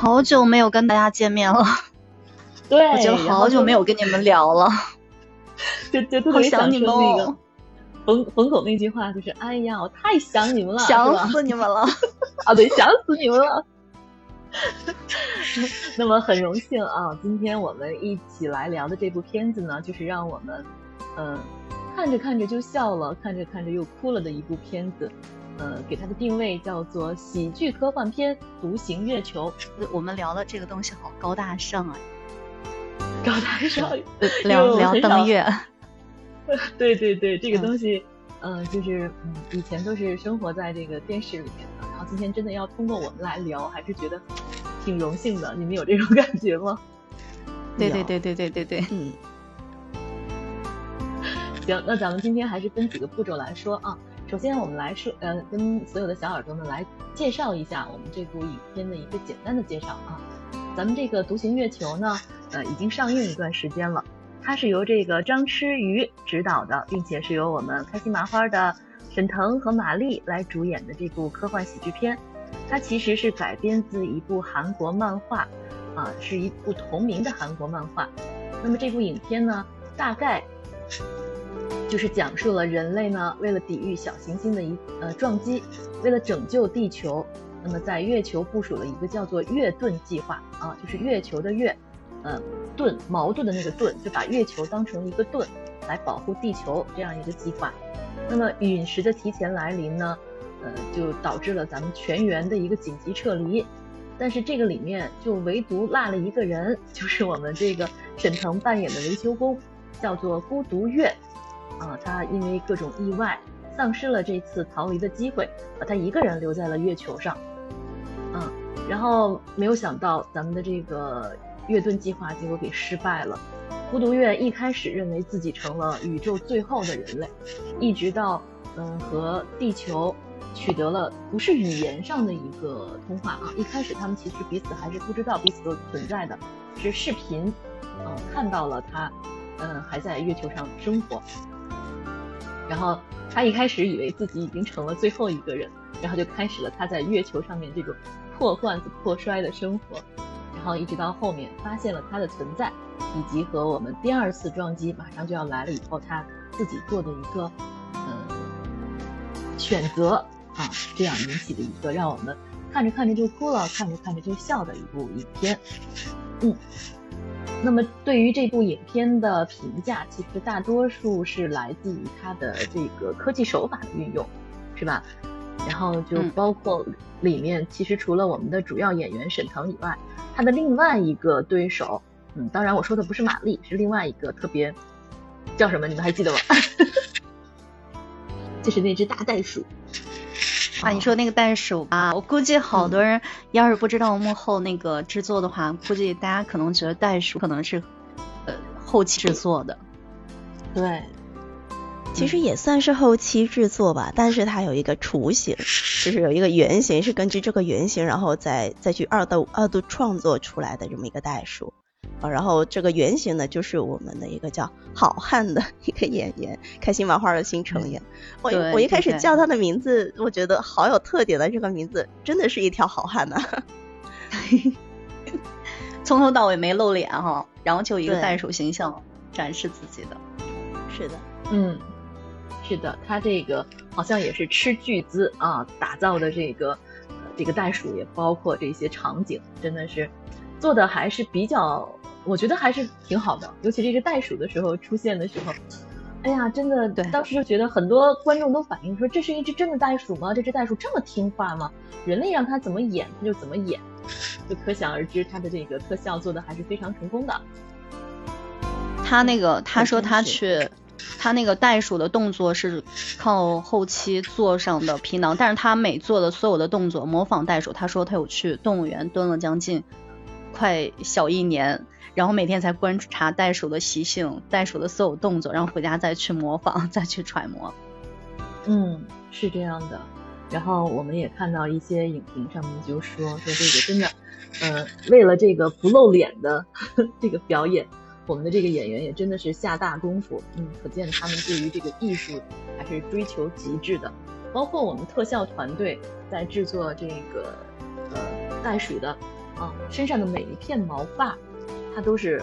好久没有跟大家见面了，对，我觉得好久没有跟你们聊了，就就特别想你们那个冯冯巩那句话，就是哎呀，我太想你们了，想死你们了。啊，对，想死你们了。那么很荣幸啊，今天我们一起来聊的这部片子呢，就是让我们嗯看着看着就笑了，看着看着又哭了的一部片子。呃，给它的定位叫做喜剧科幻片《独行月球》。我们聊的这个东西好高大上啊！高大上，聊聊登月。对对对，这个东西，嗯，就是嗯，以前都是生活在这个电视里面的，然后今天真的要通过我们来聊，还是觉得挺荣幸的。你们有这种感觉吗？对对对对对对对，嗯。行，那咱们今天还是分几个步骤来说啊。首先，我们来说，呃，跟所有的小耳朵们来介绍一下我们这部影片的一个简单的介绍啊。咱们这个《独行月球》呢，呃，已经上映一段时间了。它是由这个张弛宇执导的，并且是由我们开心麻花的沈腾和马丽来主演的这部科幻喜剧片。它其实是改编自一部韩国漫画，啊，是一部同名的韩国漫画。那么这部影片呢，大概。就是讲述了人类呢，为了抵御小行星的一呃撞击，为了拯救地球，那么在月球部署了一个叫做月盾计划啊，就是月球的月，呃盾矛盾的那个盾，就把月球当成一个盾来保护地球这样一个计划。那么陨石的提前来临呢，呃就导致了咱们全员的一个紧急撤离，但是这个里面就唯独落了一个人，就是我们这个沈腾扮演的维修工，叫做孤独月。啊，他因为各种意外丧失了这次逃离的机会，把他一个人留在了月球上。嗯，然后没有想到咱们的这个月盾计划结果给失败了。孤独月一开始认为自己成了宇宙最后的人类，一直到嗯和地球取得了不是语言上的一个通话啊，一开始他们其实彼此还是不知道彼此都存在的，是视频嗯看到了他嗯还在月球上生活。然后他一开始以为自己已经成了最后一个人，然后就开始了他在月球上面这种破罐子破摔的生活，然后一直到后面发现了他的存在，以及和我们第二次撞击马上就要来了以后，他自己做的一个嗯选择啊，这样引起的一个让我们看着看着就哭了，看着看着就笑的一部影片，嗯。那么对于这部影片的评价，其实大多数是来自于它的这个科技手法的运用，是吧？然后就包括里面，其实除了我们的主要演员沈腾以外，他的另外一个对手，嗯，当然我说的不是马丽，是另外一个特别叫什么？你们还记得吗？就是那只大袋鼠。啊，你说那个袋鼠啊，我估计好多人要是不知道幕后那个制作的话，估计大家可能觉得袋鼠可能是呃后期制作的。对，其实也算是后期制作吧，但是它有一个雏形，就是有一个原型，是根据这个原型，然后再再去二度二度创作出来的这么一个袋鼠。啊，然后这个原型呢，就是我们的一个叫好汉的一个演员，开心麻花的新成员。我我一开始叫他的名字，我觉得好有特点的这个名字，真的是一条好汉呐。从头到尾没露脸哈，然后就一个袋鼠形象展示自己的。是的，嗯，是的，他这个好像也是斥巨资啊打造的这个这个袋鼠，也包括这些场景，真的是做的还是比较。我觉得还是挺好的，尤其这个袋鼠的时候出现的时候，哎呀，真的，对，当时就觉得很多观众都反映说，这是一只真的袋鼠吗？这只袋鼠这么听话吗？人类让它怎么演，它就怎么演，就可想而知，它的这个特效做的还是非常成功的。他那个，他说他去，他那个袋鼠的动作是靠后期做上的皮囊，但是他每做的所有的动作模仿袋鼠，他说他有去动物园蹲了将近快小一年。然后每天才观察袋鼠的习性，袋鼠的所有动作，然后回家再去模仿，再去揣摩。嗯，是这样的。然后我们也看到一些影评上面就说说这个真的，呃，为了这个不露脸的 这个表演，我们的这个演员也真的是下大功夫。嗯，可见他们对于这个艺术还是追求极致的。包括我们特效团队在制作这个呃袋鼠的。啊，身上的每一片毛发，都是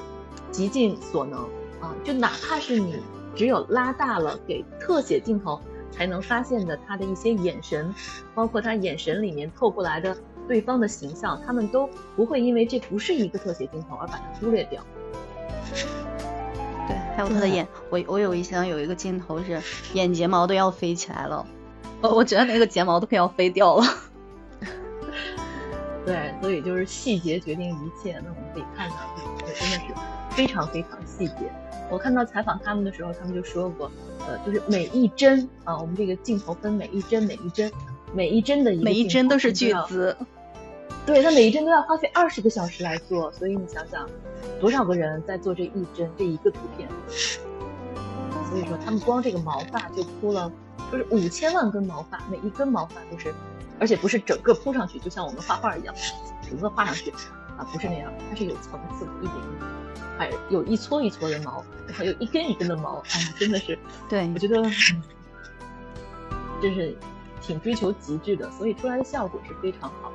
极尽所能啊，就哪怕是你只有拉大了给特写镜头才能发现的他的一些眼神，包括他眼神里面透过来的对方的形象，他们都不会因为这不是一个特写镜头而把它忽略掉。对，还有他的眼，我我有一想有一个镜头是眼睫毛都要飞起来了，我我觉得那个睫毛都快要飞掉了。对，所以就是细节决定一切。那我们可以看到，真的是非常非常细节。我看到采访他们的时候，他们就说过，呃，就是每一帧啊，我们这个镜头分每一帧、每一帧、每一帧的一个每一帧都是巨资。对他每一帧都要花费二十个小时来做，所以你想想，多少个人在做这一帧这一个图片？所以说他们光这个毛发就铺了，就是五千万根毛发，每一根毛发都是，而且不是整个铺上去，就像我们画画一样，整个画上去啊，不是那样，它是有层次的，一点一点，还有一撮一撮的毛，还有一根一根的毛，哎呀，真的是，对我觉得，真是挺追求极致的，所以出来的效果是非常好。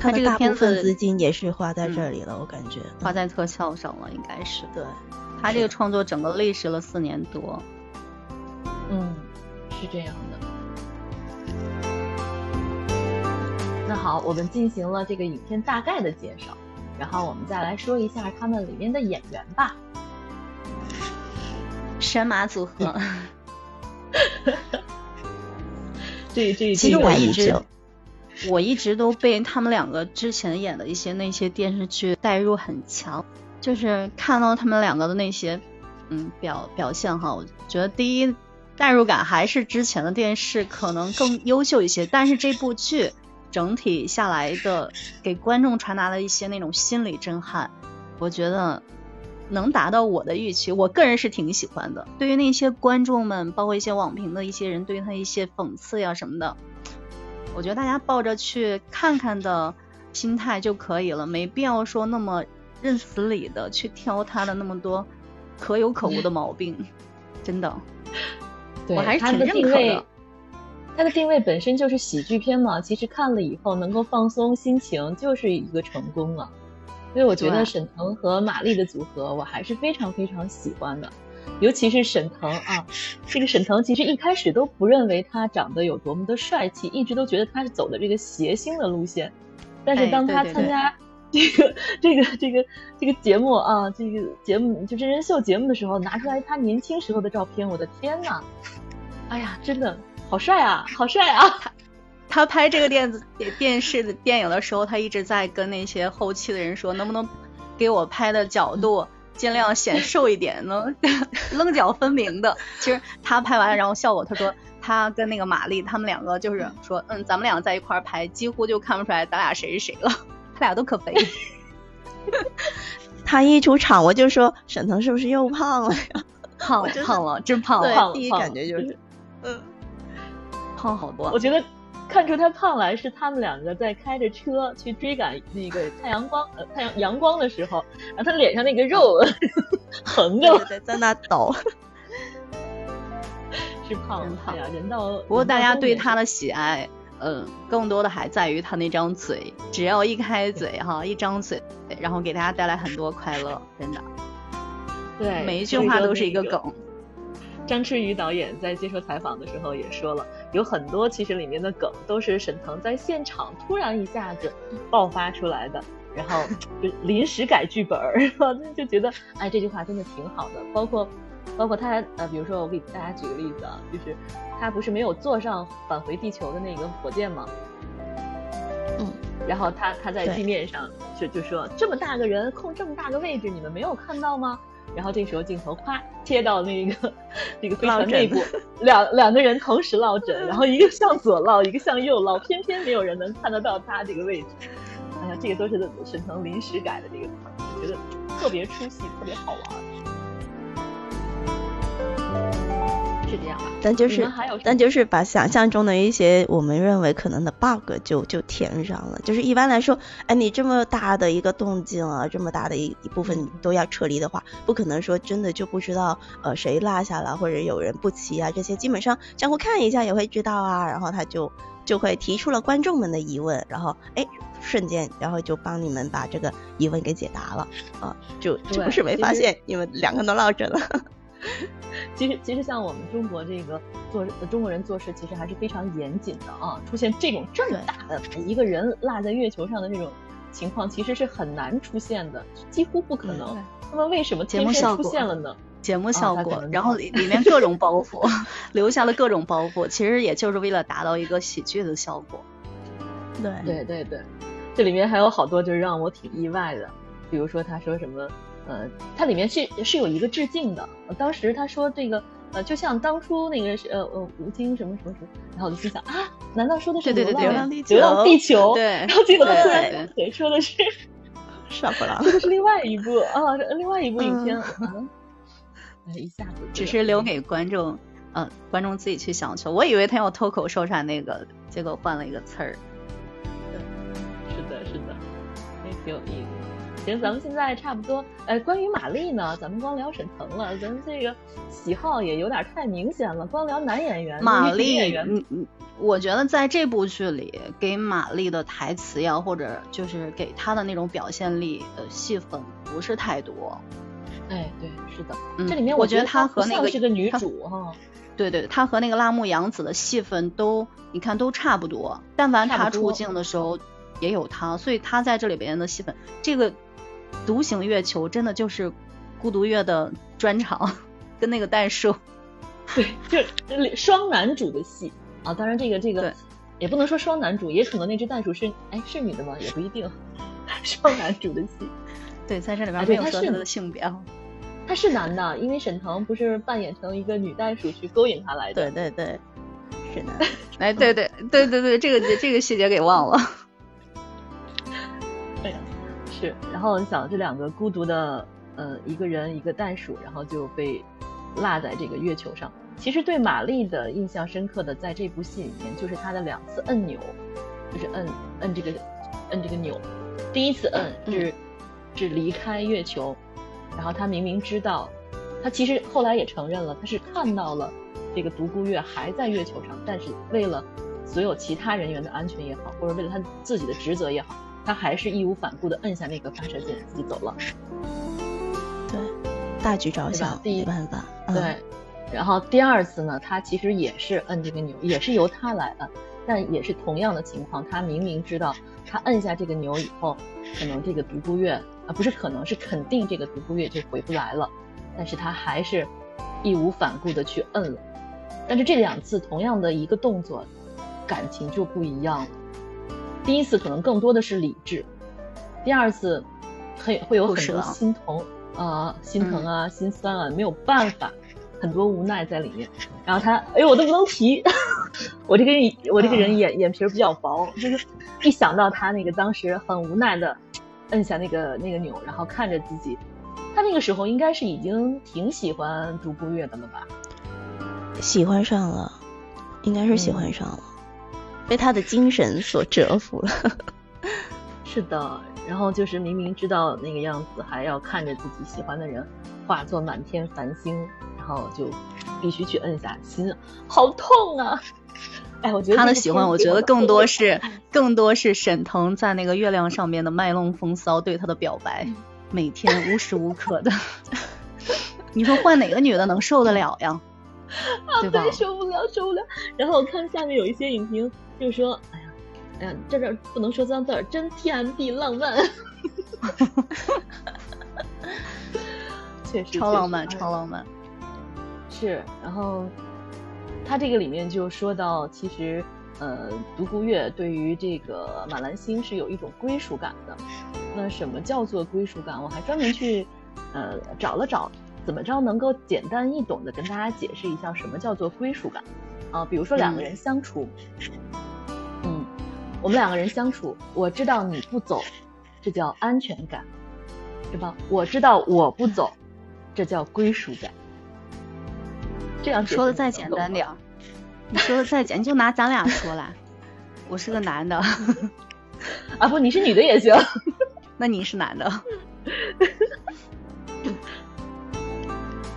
他这个大部分资金也是花在这里了，我感觉花在特效上了，应该是。对，他这个创作整个历时了四年多。嗯，是这样的。那好，我们进行了这个影片大概的介绍，然后我们再来说一下他们里面的演员吧。神马组合。这这其实我一直。我一直都被他们两个之前演的一些那些电视剧代入很强，就是看到他们两个的那些嗯表表现哈，我觉得第一代入感还是之前的电视可能更优秀一些，但是这部剧整体下来的给观众传达的一些那种心理震撼，我觉得能达到我的预期，我个人是挺喜欢的。对于那些观众们，包括一些网评的一些人对于他一些讽刺呀什么的。我觉得大家抱着去看看的心态就可以了，没必要说那么认死理的去挑他的那么多可有可无的毛病，真的。我还是挺认可的。他的定位本身就是喜剧片嘛，其实看了以后能够放松心情，就是一个成功了。所以我觉得沈腾和马丽的组合，我还是非常非常喜欢的。尤其是沈腾啊，这个沈腾其实一开始都不认为他长得有多么的帅气，一直都觉得他是走的这个谐星的路线。但是当他参加 这个这个这个这个节目啊，这个节目就真人秀节目的时候，拿出来他年轻时候的照片，我的天呐，哎呀，真的好帅啊，好帅啊！他他拍这个电子电视的电影的时候，他一直在跟那些后期的人说，能不能给我拍的角度。尽量显瘦一点，能 棱角分明的。其实他拍完，然后效果，他说他跟那个马丽他们两个就是说，嗯，咱们两个在一块儿拍，几乎就看不出来咱俩谁是谁了。他俩都可肥。他一出场，我就说沈腾是不是又胖了呀？胖了 胖了，真胖了。胖了第一感觉就是，嗯，胖好多。我觉得。看出他胖来是他们两个在开着车去追赶那个太阳光呃太阳阳光的时候，然后他脸上那个肉横着在那抖，是胖胖呀，人到不过大家对他的喜爱，嗯，更多的还在于他那张嘴，只要一开嘴哈，一张嘴，然后给大家带来很多快乐，真的，对，每一句话都是一个梗。张弛宇导演在接受采访的时候也说了，有很多其实里面的梗都是沈腾在现场突然一下子爆发出来的，然后就临时改剧本儿，就觉得哎这句话真的挺好的。包括包括他呃，比如说我给大家举个例子啊，就是他不是没有坐上返回地球的那个火箭吗？嗯，然后他他在地面上就就说这么大个人空这么大个位置，你们没有看到吗？然后这时候镜头咵切到那个那个飞船内部，两两个人同时落枕，然后一个向左落，一个向右落，偏偏没有人能看得到他这个位置。哎呀，这个都是沈腾临时改的这个词，我觉得特别出戏，特别好玩。是这样吧。但就是，但就是把想象中的一些我们认为可能的 bug 就就填上了。就是一般来说，哎，你这么大的一个动静啊，这么大的一一部分都要撤离的话，不可能说真的就不知道呃谁落下了或者有人不齐啊，这些基本上相互看一下也会知道啊。然后他就就会提出了观众们的疑问，然后哎。瞬间，然后就帮你们把这个疑问给解答了啊！就就不是没发现你们两个都落枕了。其实其实像我们中国这个做中国人做事，其实还是非常严谨的啊。出现这种这么大的一个人落在月球上的这种情况，其实是很难出现的，几乎不可能。那么为什么节目效果出现了呢？节目效果，然后里里面各种包袱，留下了各种包袱，其实也就是为了达到一个喜剧的效果。对对对对。这里面还有好多就是让我挺意外的，比如说他说什么，呃，它里面是是有一个致敬的。当时他说这个，呃，就像当初那个是呃呃吴京什么什么什么，然后我就心想啊，难道说的是流浪流浪地球？对，然后结果他突然对说的是傻不拉，这个是另外一部啊，另外一部影片，一下子只是留给观众，嗯，观众自己去想去。我以为他要脱口说出来那个，结果换了一个词儿。是的，是的，也挺有意思。行，咱们现在差不多。呃，关于玛丽呢，咱们光聊沈腾了，咱们这个喜好也有点太明显了。光聊男演员，玛丽，嗯嗯，我觉得在这部剧里，给玛丽的台词呀，或者就是给她的那种表现力的戏份不是太多。哎，对，是的。这里面我觉得她和那个是个女主哈。对对，她和那个辣目洋子的戏份都，你看都差不多。但凡她出镜的时候。也有她，所以她在这里边的戏份，这个独行月球真的就是孤独月的专场，跟那个袋鼠，对，就双男主的戏啊。当然这个这个也不能说双男主，也可能那只袋鼠是哎是女的吗？也不一定，双男主的戏。对，在这里边没有说他的性别啊，他是男的，因为沈腾不是扮演成一个女袋鼠去勾引他来的。对对对，是男。哎，对对对对对，这个这个细节给忘了。对，是，然后你想这两个孤独的，呃，一个人一个袋鼠，然后就被落在这个月球上。其实对玛丽的印象深刻的，在这部戏里面，就是她的两次摁钮，就是摁摁这个摁这个钮。第一次摁是是离开月球，然后她明明知道，她其实后来也承认了，她是看到了这个独孤月还在月球上，但是为了所有其他人员的安全也好，或者为了她自己的职责也好。他还是义无反顾的摁下那个发射键，自己走了。对，大局着想，没办法。对，然后第二次呢，他其实也是摁这个钮，也是由他来摁，但也是同样的情况。他明明知道，他摁下这个钮以后，可能这个独孤月啊，不是可能是肯定这个独孤月就回不来了，但是他还是义无反顾的去摁了。但是这两次同样的一个动作，感情就不一样了。第一次可能更多的是理智，第二次会会有很多心疼啊、心疼啊、心酸啊，没有办法，很多无奈在里面。然后他，哎呦，我都不能提，我这个人我这个人眼眼皮比较薄，就是一想到他那个当时很无奈的摁下那个那个钮，然后看着自己，他那个时候应该是已经挺喜欢独孤月的了吧？喜欢上了，应该是喜欢上了。被他的精神所折服了，是的。然后就是明明知道那个样子，还要看着自己喜欢的人化作满天繁星，然后就必须去摁下心，好痛啊！哎，我觉得他的喜欢，我觉得更多是更多是沈腾在那个月亮上面的卖弄风骚对他的表白，每天无时无刻的。你说换哪个女的能受得了呀？啊，对，受不了，受不了。然后我看下面有一些影评。就说，哎呀，哎呀，这这不能说脏字儿，真 TMD 浪漫，确实超浪漫，超浪漫。是，然后他这个里面就说到，其实，呃，独孤月对于这个马兰星是有一种归属感的。那什么叫做归属感？我还专门去呃找了找，怎么着能够简单易懂的跟大家解释一下什么叫做归属感啊？比如说两个人相处。嗯我们两个人相处，我知道你不走，这叫安全感，对吧？我知道我不走，这叫归属感。这样说的再简单点儿，你说的再简，你就拿咱俩说来，我是个男的，啊不，你是女的也行，那你是男的，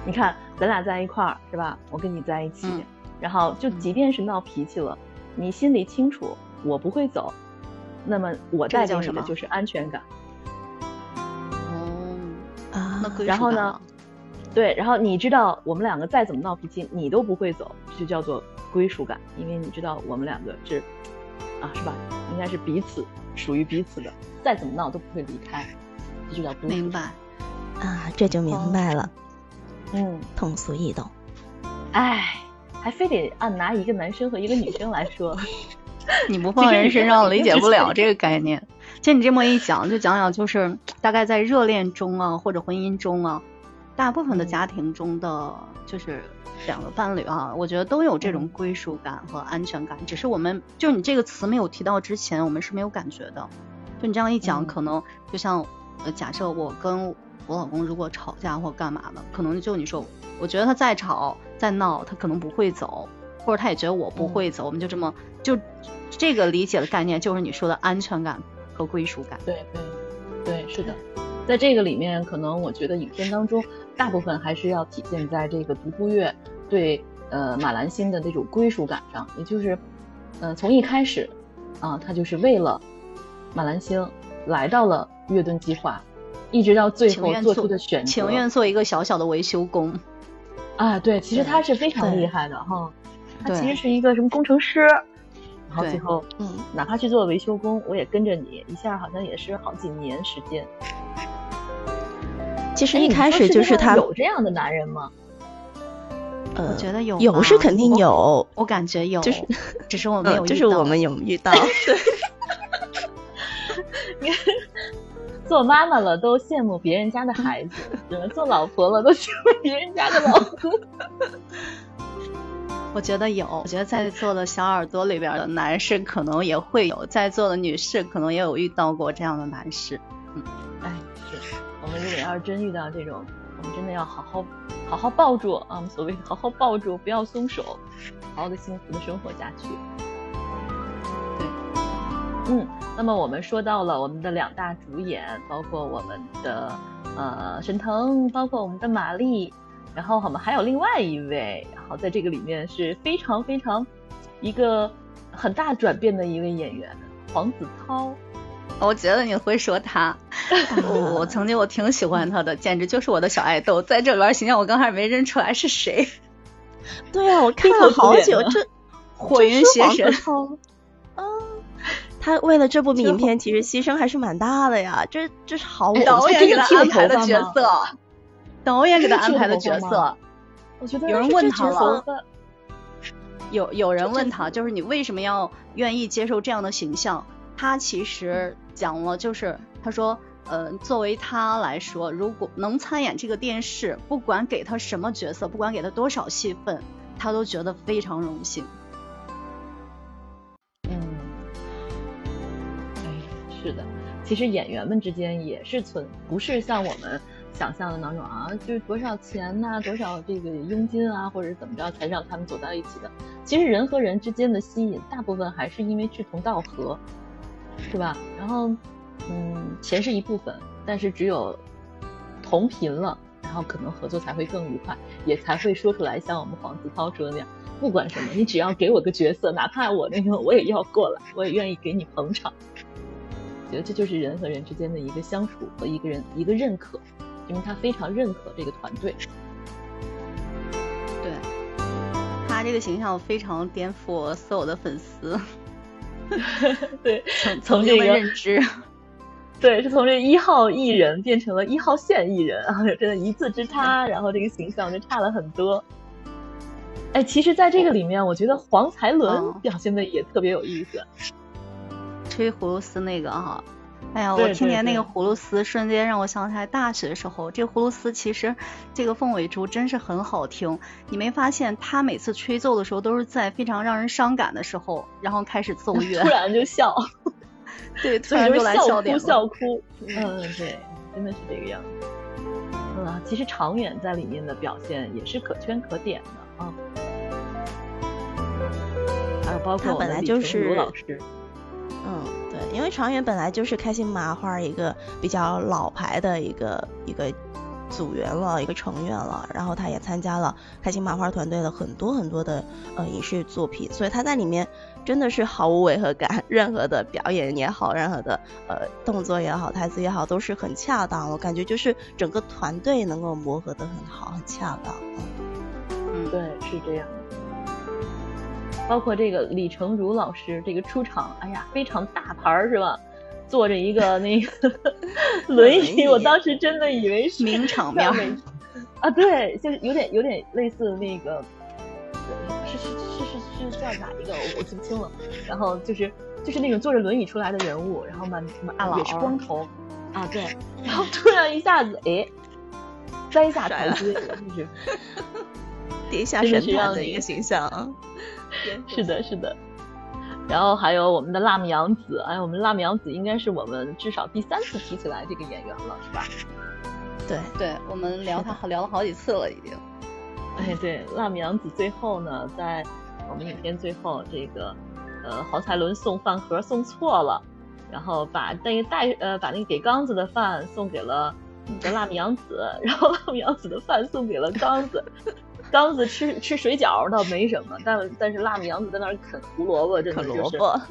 你看咱俩在一块儿是吧？我跟你在一起，然后就即便是闹脾气了，你心里清楚我不会走，那么我带给你的就是安全感。哦啊，然后呢？对，然后你知道我们两个再怎么闹脾气，你都不会走，就叫做归属感，因为你知道我们两个是啊，是吧？应该是彼此属于彼此的，再怎么闹都不会离开，这就叫归属。明白啊，这就明白了。嗯，通俗易懂。哎，还非得按拿一个男生和一个女生来说，你不放人身上理解不了这个概念。其实你这么一讲，就讲讲就是 大概在热恋中啊，或者婚姻中啊。大部分的家庭中的就是两个伴侣啊，我觉得都有这种归属感和安全感，只是我们就你这个词没有提到之前，我们是没有感觉的。就你这样一讲，可能就像呃，假设我跟我老公如果吵架或干嘛的，可能就你说，我觉得他再吵再闹，他可能不会走，或者他也觉得我不会走，我们就这么就这个理解的概念，就是你说的安全感和归属感。对对对，是的。在这个里面，可能我觉得影片当中大部分还是要体现在这个独孤月对呃马兰星的那种归属感上，也就是，呃从一开始，啊他就是为了马兰星来到了月盾计划，一直到最后做出的选择，情愿做一个小小的维修工，啊对，其实他是非常厉害的哈，他其实是一个什么工程师，然后最后嗯。哪怕去做维修工，我也跟着你一下，好像也是好几年时间。其实一开始就是他有这样的男人吗？呃，我觉得有，有是肯定有，我感觉有，就是只是我没有，就是我们有遇到。对，做妈妈了都羡慕别人家的孩子，做老婆了都羡慕别人家的老公。我觉得有，我觉得在座的小耳朵里边的男士可能也会有，在座的女士可能也有遇到过这样的男士。嗯，哎。我们如果要是真遇到这种，我们真的要好好好好抱住啊！所谓好好抱住，不要松手，好好的幸福的生活下去。对，嗯，那么我们说到了我们的两大主演，包括我们的呃沈腾，包括我们的马丽，然后我们还有另外一位，然后在这个里面是非常非常一个很大转变的一位演员黄子韬。我觉得你会说他，我 我曾经我挺喜欢他的，简直就是我的小爱豆。在这里边形象我刚开始没认出来是谁。对啊，我看了好久，这火云邪神。啊，他为了这部影片其实牺牲还是蛮大的呀，这这是好导演给他安排的角色，导演给他安排的角色。我觉得有人问他了，有有人问他，就是你为什么要愿意接受这样的形象？他其实讲了，就是他说，呃，作为他来说，如果能参演这个电视，不管给他什么角色，不管给他多少戏份，他都觉得非常荣幸。是的，其实演员们之间也是存，不是像我们想象的那种啊，就是多少钱呐，多少这个佣金啊，或者怎么着才让他们走到一起的。其实人和人之间的吸引，大部分还是因为志同道合。是吧？然后，嗯，钱是一部分，但是只有同频了，然后可能合作才会更愉快，也才会说出来。像我们黄子韬说的那样，不管什么，你只要给我个角色，哪怕我那个我也要过来，我也愿意给你捧场。觉得这就是人和人之间的一个相处和一个人一个认可，因为他非常认可这个团队。对，他这个形象非常颠覆我所有的粉丝。对，从从这个认知，对，是从这一号艺人变成了一号线艺人啊，真的一字之差，然后这个形象就差了很多。哎，其实，在这个里面，我觉得黄才伦表现的也特别有意思，吹葫芦丝那个哈。哎呀，我听见那个葫芦丝，瞬间让我想起来大学的时候。这个葫芦丝其实，这个凤尾竹真是很好听。你没发现他每次吹奏的时候，都是在非常让人伤感的时候，然后开始奏乐，突然就笑。对，突然就来笑点笑哭，嗯，对，真的是这个样子。嗯，其实长远在里面的表现也是可圈可点的啊。还有包括本来就是卢老师，嗯，对，因为长远本来就是开心麻花一个比较老牌的一个一个组员了，一个成员了，然后他也参加了开心麻花团队的很多很多的呃影视作品，所以他在里面真的是毫无违和感，任何的表演也好，任何的呃动作也好，台词也好，都是很恰当，我感觉就是整个团队能够磨合的很好，很恰当，嗯，对，是这样。包括这个李成儒老师这个出场，哎呀，非常大牌儿是吧？坐着一个那个 轮椅，我当时真的以为是名场 面啊，对，就是有点有点类似那个，是是是是是叫哪一个？我我记不清了。然后就是就是那种坐着轮椅出来的人物，然后满满也是光头啊，对。然后突然一下子，哎，栽下台阶，就是跌下神坛的一个形象啊。是的，是的，然后还有我们的辣目洋子，哎，我们辣目洋子应该是我们至少第三次提起来这个演员了，是吧？对，对，我们聊他聊了好几次了，已经。哎，对，辣目洋子最后呢，在我们影片最后这个，呃，黄才伦送饭盒送错了，然后把那个带呃把那个给刚子的饭送给了你的辣目洋子，然后辣目洋子的饭送给了刚子。刚子吃吃水饺倒没什么，但但是辣目洋子在那儿啃胡萝卜，真的就是。啃萝卜。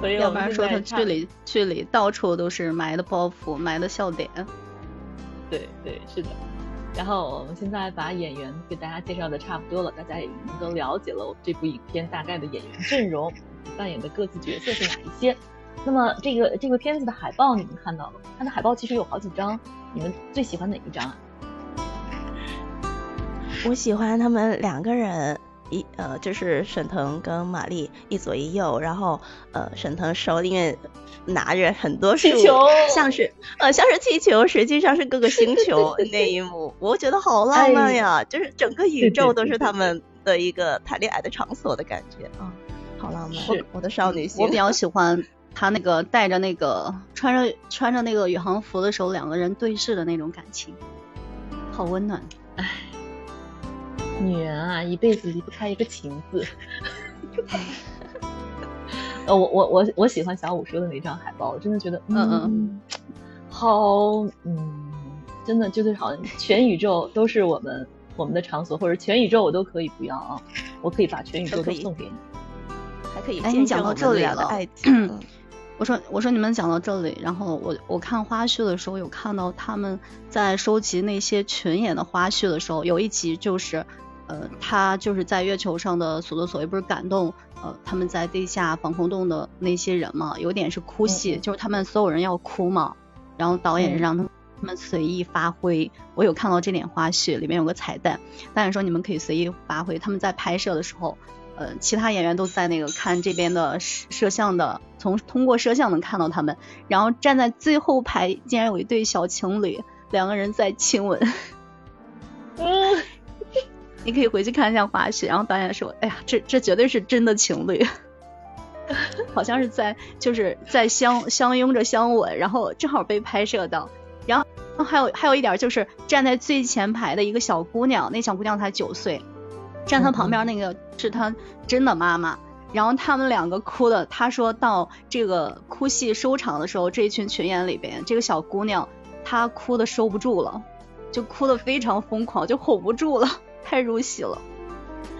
所以要不然说他剧里剧里到处都是埋的包袱，埋的笑点。对对是的。然后我们现在把演员给大家介绍的差不多了，大家也已经都了解了这部影片大概的演员阵容，扮演的各自角色是哪一些。那么这个这个片子的海报你们看到了？它的海报其实有好几张。你们最喜欢哪一张啊？我喜欢他们两个人，一呃就是沈腾跟马丽一左一右，然后呃沈腾手里面拿着很多气球，像是呃像是气球，实际上是各个星球 那一幕，我觉得好浪漫呀，就是整个宇宙都是他们的一个谈恋爱的场所的感觉啊，好浪漫，是我的少女心，我比较喜欢。他那个带着那个穿着穿着那个宇航服的时候，两个人对视的那种感情，好温暖。唉，女人啊，一辈子离不开一个情字。呃，我我我我喜欢小五说的那张海报，我真的觉得，嗯嗯，好，嗯，真的就是好像全宇宙都是我们 我们的场所，或者全宇宙我都可以不要啊，我可以把全宇宙都送给你，还可以。哎，你讲到这里了。我说，我说你们讲到这里，然后我我看花絮的时候有看到他们在收集那些群演的花絮的时候，有一集就是，呃，他就是在月球上的所作所为不是感动，呃，他们在地下防空洞的那些人嘛，有点是哭戏，就是他们所有人要哭嘛，然后导演让他们随意发挥，我有看到这点花絮，里面有个彩蛋，导演说你们可以随意发挥，他们在拍摄的时候。呃，其他演员都在那个看这边的摄摄像的，从通过摄像能看到他们。然后站在最后排，竟然有一对小情侣，两个人在亲吻。嗯，你可以回去看一下花絮。然后导演说：“哎呀，这这绝对是真的情侣，好像是在就是在相相拥着相吻，然后正好被拍摄到。然后还有还有一点就是站在最前排的一个小姑娘，那小姑娘才九岁。”站他旁边那个是他真的妈妈，然后他们两个哭的，他说到这个哭戏收场的时候，这一群群演里边，这个小姑娘她哭的收不住了，就哭的非常疯狂，就吼不住了，太入戏了。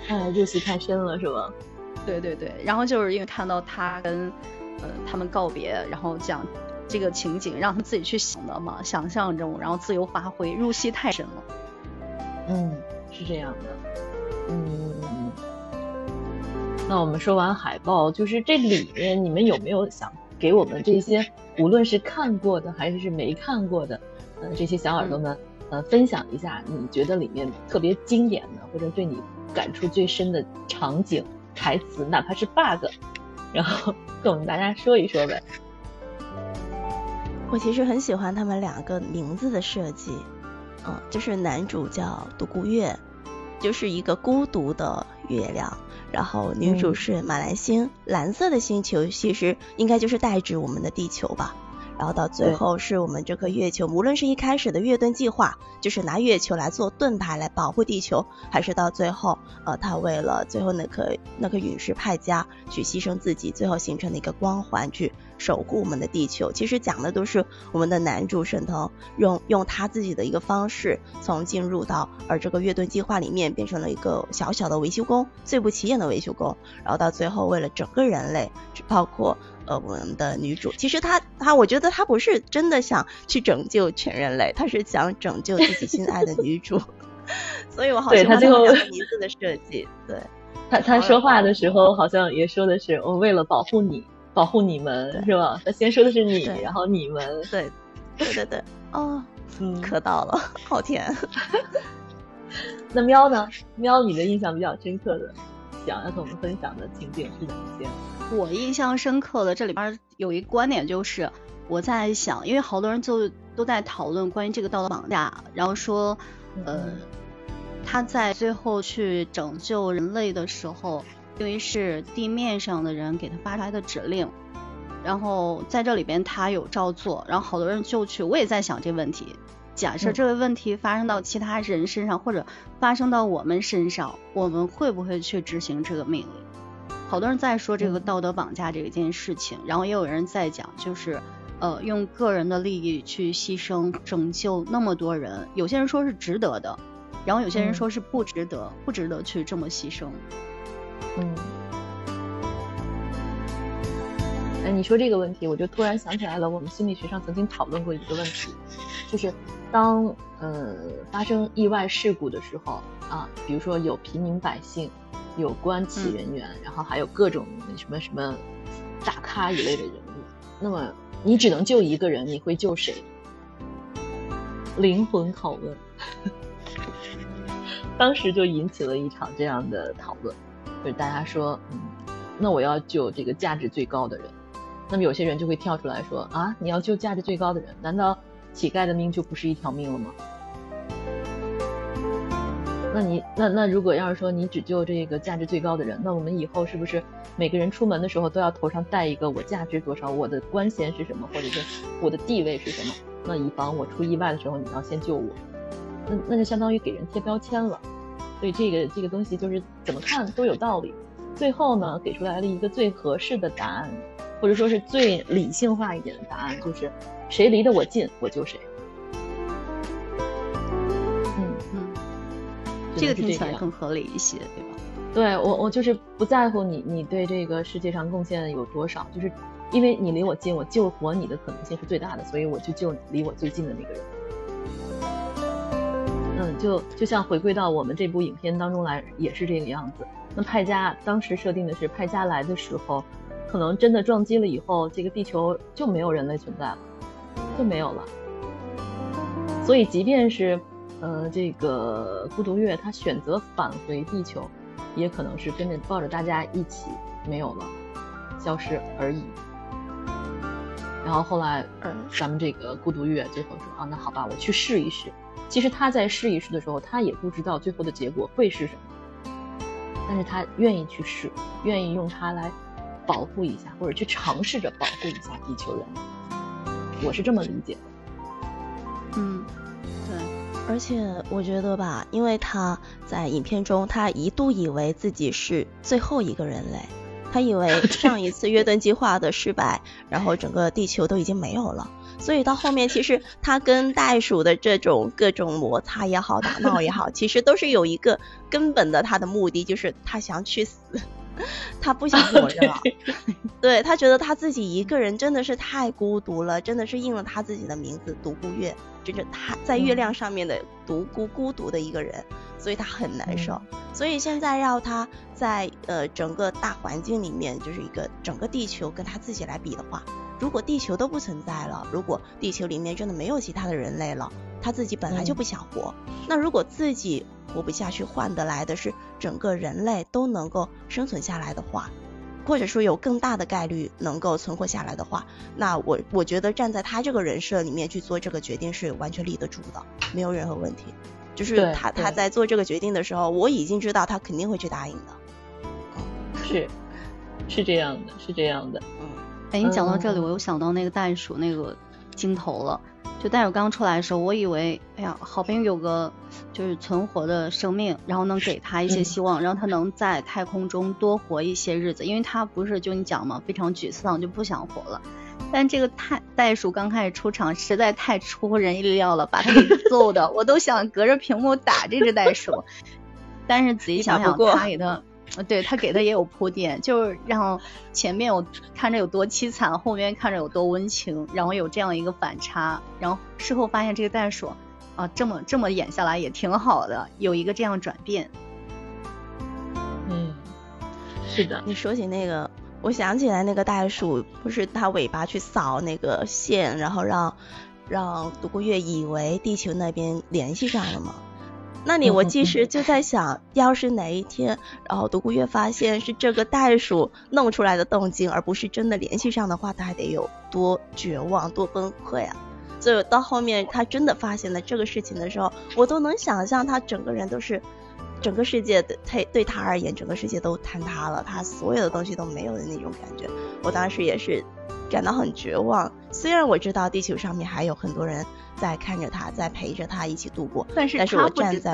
哎，入戏太深了是吧？对对对，然后就是因为看到他跟呃他们告别，然后讲这个情景，让他自己去想的嘛，想象中，然后自由发挥，入戏太深了。嗯，是这样的。嗯，那我们说完海报，就是这里面你们有没有想给我们这些无论是看过的还是没看过的，呃，这些小耳朵们，呃，分享一下你觉得里面特别经典的或者对你感触最深的场景、台词，哪怕是 bug，然后跟我们大家说一说呗。我其实很喜欢他们两个名字的设计，嗯，就是男主叫独孤月。就是一个孤独的月亮，然后女主是马来星，蓝色的星球其实应该就是代指我们的地球吧。然后到最后是我们这颗月球，无论是一开始的月盾计划，就是拿月球来做盾牌来保护地球，还是到最后，呃，他为了最后那颗那颗陨石派加去牺牲自己，最后形成的一个光环去守护我们的地球。其实讲的都是我们的男主沈腾用用他自己的一个方式，从进入到而这个月盾计划里面变成了一个小小的维修工，最不起眼的维修工，然后到最后为了整个人类，包括。呃，我们的女主其实她她，我觉得她不是真的想去拯救全人类，她是想拯救自己心爱的女主，所以我好喜欢这个名字的设计。对，她她说话的时候好像也说的是我为了保护你，保护你们是吧？他先说的是你，然后你们，对，对对对，哦，嗯，磕到了，好甜。那喵呢？喵，你的印象比较深刻的，想要跟我们分享的情景是哪些？我印象深刻的这里边有一个观点，就是我在想，因为好多人就都在讨论关于这个道德绑架，然后说，呃，他在最后去拯救人类的时候，因为是地面上的人给他发出来的指令，然后在这里边他有照做，然后好多人就去，我也在想这个问题，假设这个问题发生到其他人身上，或者发生到我们身上，我们会不会去执行这个命令？好多人在说这个道德绑架这一件事情，然后也有人在讲，就是呃用个人的利益去牺牲拯救那么多人，有些人说是值得的，然后有些人说是不值得，不值得去这么牺牲。嗯。哎，你说这个问题，我就突然想起来了，我们心理学上曾经讨论过一个问题，就是当呃发生意外事故的时候啊，比如说有平民百姓。有关企人员，然后还有各种什么什么大咖一类的人物。那么你只能救一个人，你会救谁？灵魂拷问。当时就引起了一场这样的讨论，就是大家说，嗯，那我要救这个价值最高的人。那么有些人就会跳出来说，啊，你要救价值最高的人，难道乞丐的命就不是一条命了吗？那你那那如果要是说你只救这个价值最高的人，那我们以后是不是每个人出门的时候都要头上戴一个我价值多少，我的官衔是什么，或者是我的地位是什么？那以防我出意外的时候你要先救我，那那就相当于给人贴标签了。所以这个这个东西就是怎么看都有道理。最后呢，给出来了一个最合适的答案，或者说是最理性化一点的答案，就是谁离得我近我救谁。嗯嗯这个听起来更合理一些，对吧？对我，我就是不在乎你，你对这个世界上贡献有多少，就是因为你离我近，我救活你的可能性是最大的，所以我就救离我最近的那个人。嗯，就就像回归到我们这部影片当中来，也是这个样子。那派加当时设定的是，派加来的时候，可能真的撞击了以后，这个地球就没有人类存在了，就没有了。所以即便是。呃，这个孤独月他选择返回地球，也可能是跟着抱着大家一起没有了，消失而已。然后后来，咱们这个孤独月最后说啊，那好吧，我去试一试。其实他在试一试的时候，他也不知道最后的结果会是什么，但是他愿意去试，愿意用它来保护一下，或者去尝试着保护一下地球人。我是这么理解的。嗯。对而且我觉得吧，因为他在影片中，他一度以为自己是最后一个人类，他以为 上一次月盾 计划的失败，然后整个地球都已经没有了，所以到后面其实他跟袋鼠的这种各种摩擦也好，打闹也好，其实都是有一个根本的他的目的，就是他想去死。他不想活着了，对他觉得他自己一个人真的是太孤独了，真的是应了他自己的名字独孤月，就是他在月亮上面的独孤孤独的一个人，所以他很难受。所以现在让他在呃整个大环境里面，就是一个整个地球跟他自己来比的话，如果地球都不存在了，如果地球里面真的没有其他的人类了，他自己本来就不想活，那如果自己。活不下去，换得来的是整个人类都能够生存下来的话，或者说有更大的概率能够存活下来的话，那我我觉得站在他这个人设里面去做这个决定是完全立得住的，没有任何问题。就是他他在做这个决定的时候，我已经知道他肯定会去答应的。是，是这样的，是这样的。嗯，哎，你讲到这里，我又想到那个袋鼠那个镜头了。就袋鼠刚出来的时候，我以为，哎呀，好不容易有个就是存活的生命，然后能给他一些希望，让他能在太空中多活一些日子，因为他不是就你讲嘛，非常沮丧，就不想活了。但这个太袋鼠刚开始出场，实在太出乎人意料了，把他给揍的，我都想隔着屏幕打这只袋鼠。但是仔细想想，他给他。对他给的也有铺垫，就是让前面我看着有多凄惨，后面看着有多温情，然后有这样一个反差，然后事后发现这个袋鼠啊，这么这么演下来也挺好的，有一个这样转变。嗯，是的。你说起那个，我想起来那个袋鼠，不是它尾巴去扫那个线，然后让让独孤月以为地球那边联系上了吗？那里我其实就在想，要是哪一天，然后独孤月发现是这个袋鼠弄出来的动静，而不是真的联系上的话，他还得有多绝望、多崩溃啊！所以到后面他真的发现了这个事情的时候，我都能想象他整个人都是。整个世界对他对他而言，整个世界都坍塌了，他所有的东西都没有的那种感觉。我当时也是感到很绝望。虽然我知道地球上面还有很多人在看着他，在陪着他一起度过，但是但是我站在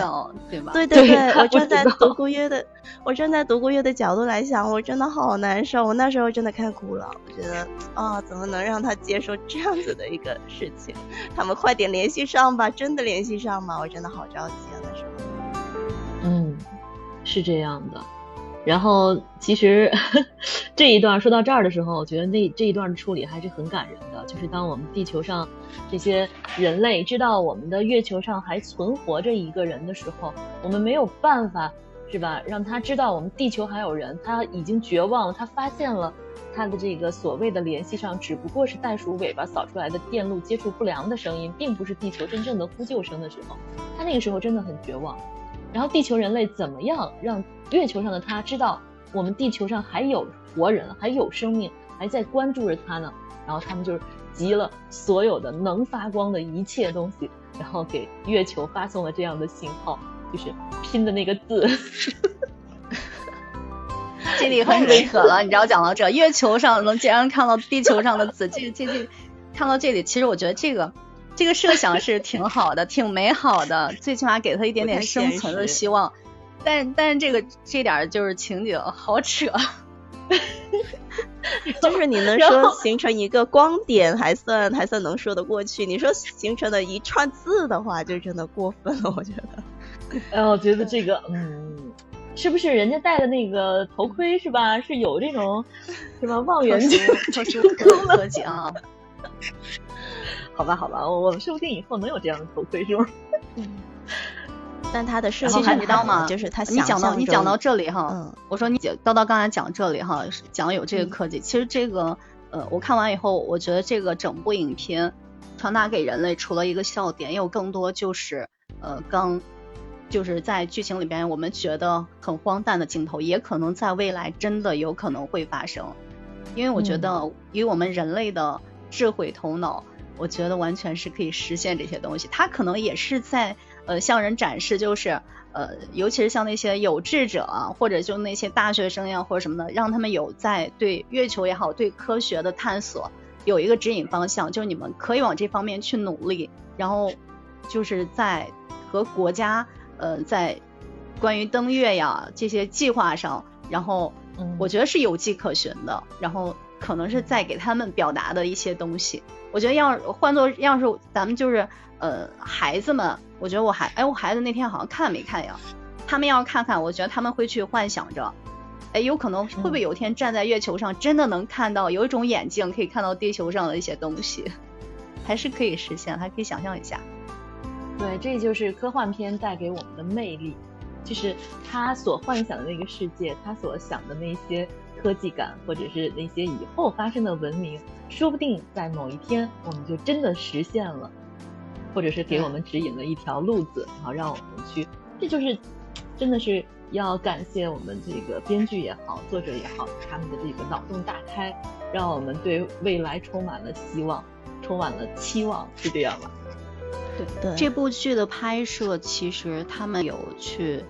对吧？对对对，我站在独孤月的我站在独孤月的角度来想，我真的好难受。我那时候真的看哭了，我觉得啊，怎么能让他接受这样子的一个事情？他们快点联系上吧，真的联系上吧？我真的好着急啊，那时候。嗯，是这样的。然后其实 这一段说到这儿的时候，我觉得那这一段的处理还是很感人的。就是当我们地球上这些人类知道我们的月球上还存活着一个人的时候，我们没有办法，是吧？让他知道我们地球还有人，他已经绝望了。他发现了他的这个所谓的联系上，只不过是袋鼠尾巴扫出来的电路接触不良的声音，并不是地球真正的呼救声的时候，他那个时候真的很绝望。然后地球人类怎么样让月球上的他知道我们地球上还有活人，还有生命，还在关注着他呢？然后他们就是集了所有的能发光的一切东西，然后给月球发送了这样的信号，就是拼的那个字。这里很违和了，你知道讲到这，月球上能竟然看到地球上的字，这这这，看到这里，其实我觉得这个。这个设想是挺好的，挺美好的，最起码给他一点点生存的希望。但但是这个这点就是情景好扯，就是你能说形成一个光点还算还算能说得过去，你说形成的一串字的话就真的过分了，我觉得。哎，我觉得这个嗯，是不是人家戴的那个头盔是吧？是有这种什么望远镜特殊科技啊。好吧，好吧，我我们说不定以后能有这样的头盔，是吗？但他的设计你知道吗？就是他你讲到你讲到这里哈，嗯，我说你叨叨刚才讲这里哈，讲有这个科技，其实这个呃，我看完以后，我觉得这个整部影片传达给人类，除了一个笑点，也有更多就是呃，刚就是在剧情里边我们觉得很荒诞的镜头，也可能在未来真的有可能会发生，因为我觉得以我们人类的智慧头脑。我觉得完全是可以实现这些东西，他可能也是在呃向人展示，就是呃尤其是像那些有志者啊，或者就那些大学生呀或者什么的，让他们有在对月球也好，对科学的探索有一个指引方向，就你们可以往这方面去努力，然后就是在和国家呃在关于登月呀这些计划上，然后我觉得是有迹可循的，然后。可能是在给他们表达的一些东西。我觉得要换做要是咱们就是呃孩子们，我觉得我孩哎我孩子那天好像看没看呀？他们要看看，我觉得他们会去幻想着，哎有可能会不会有一天站在月球上真的能看到有一种眼镜可以看到地球上的一些东西，还是可以实现，还可以想象一下。对，这就是科幻片带给我们的魅力，就是他所幻想的那个世界，他所想的那些。科技感，或者是那些以后发生的文明，说不定在某一天我们就真的实现了，或者是给我们指引了一条路子，然后让我们去。这就是真的是要感谢我们这个编剧也好，作者也好，他们的这个脑洞大开，让我们对未来充满了希望，充满了期望，是这样吗？对对。这部剧的拍摄，其实他们有去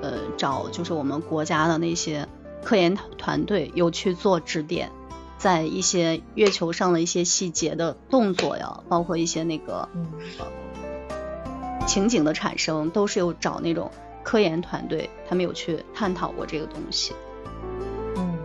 呃找，就是我们国家的那些。科研团队有去做指点，在一些月球上的一些细节的动作呀，包括一些那个嗯情景的产生，都是有找那种科研团队，他们有去探讨过这个东西。嗯，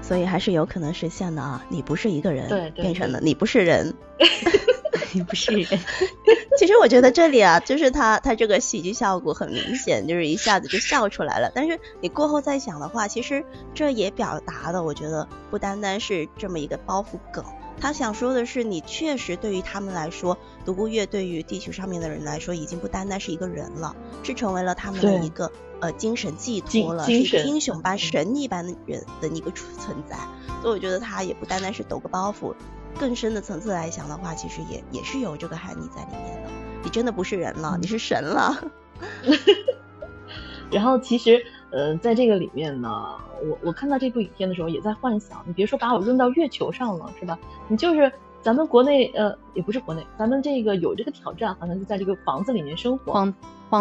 所以还是有可能实现的啊！你不是一个人，对，变成了你不是人。你不是人，其实我觉得这里啊，就是他他这个喜剧效果很明显，就是一下子就笑出来了。但是你过后再想的话，其实这也表达的，我觉得不单单是这么一个包袱梗，他想说的是，你确实对于他们来说，独孤月对于地球上面的人来说，已经不单单是一个人了，是成为了他们的一个呃精神寄托了，是英雄般、神一般的人的一个存在。所以我觉得他也不单单是抖个包袱。更深的层次来想的话，其实也也是有这个含义在里面的。你真的不是人了，你是神了。然后其实，呃，在这个里面呢，我我看到这部影片的时候，也在幻想，你别说把我扔到月球上了，是吧？你就是咱们国内，呃，也不是国内，咱们这个有这个挑战，好像就在这个房子里面生活，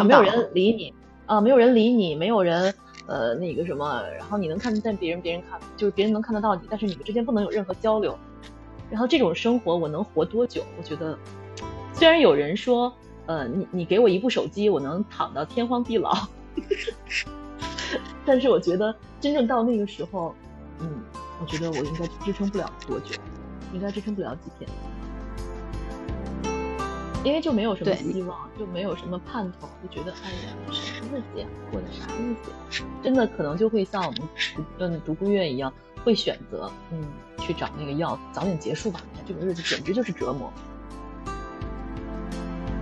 没有人理你啊，没有人理你，没有人，呃，那个什么，然后你能看见别人，别人看，就是别人能看得到你，但是你们之间不能有任何交流。然后这种生活我能活多久？我觉得，虽然有人说，呃，你你给我一部手机，我能躺到天荒地老，但是我觉得真正到那个时候，嗯，我觉得我应该支撑不了多久，应该支撑不了几天，因为就没有什么希望，就没有什么盼头，就觉得哎呀，什么日子呀，过的啥日子？真的可能就会像我们嗯独孤月一样。会选择嗯去找那个药早点结束吧，这种日子简直就是折磨。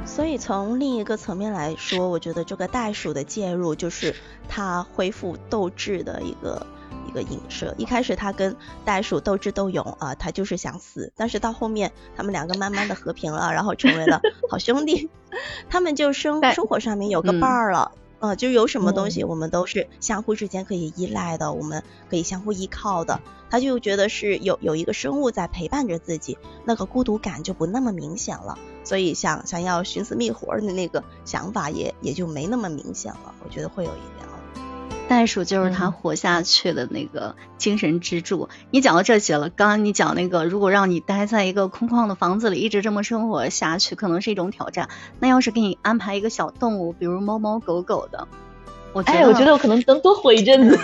所以从另一个层面来说，我觉得这个袋鼠的介入就是他恢复斗志的一个一个影射。一开始他跟袋鼠斗智斗勇啊，他就是想死，但是到后面他们两个慢慢的和平了，然后成为了好兄弟，他们就生生活上面有个伴儿了。呃，就有什么东西，我们都是相互之间可以依赖的，我们可以相互依靠的。他就觉得是有有一个生物在陪伴着自己，那个孤独感就不那么明显了。所以想想要寻死觅活的那个想法也也就没那么明显了。我觉得会有一点。袋鼠就是他活下去的那个精神支柱。你讲到这些了，刚刚你讲那个，如果让你待在一个空旷的房子里，一直这么生活下去，可能是一种挑战。那要是给你安排一个小动物，比如猫猫狗狗的，我觉得我觉得我可能能多活一阵子。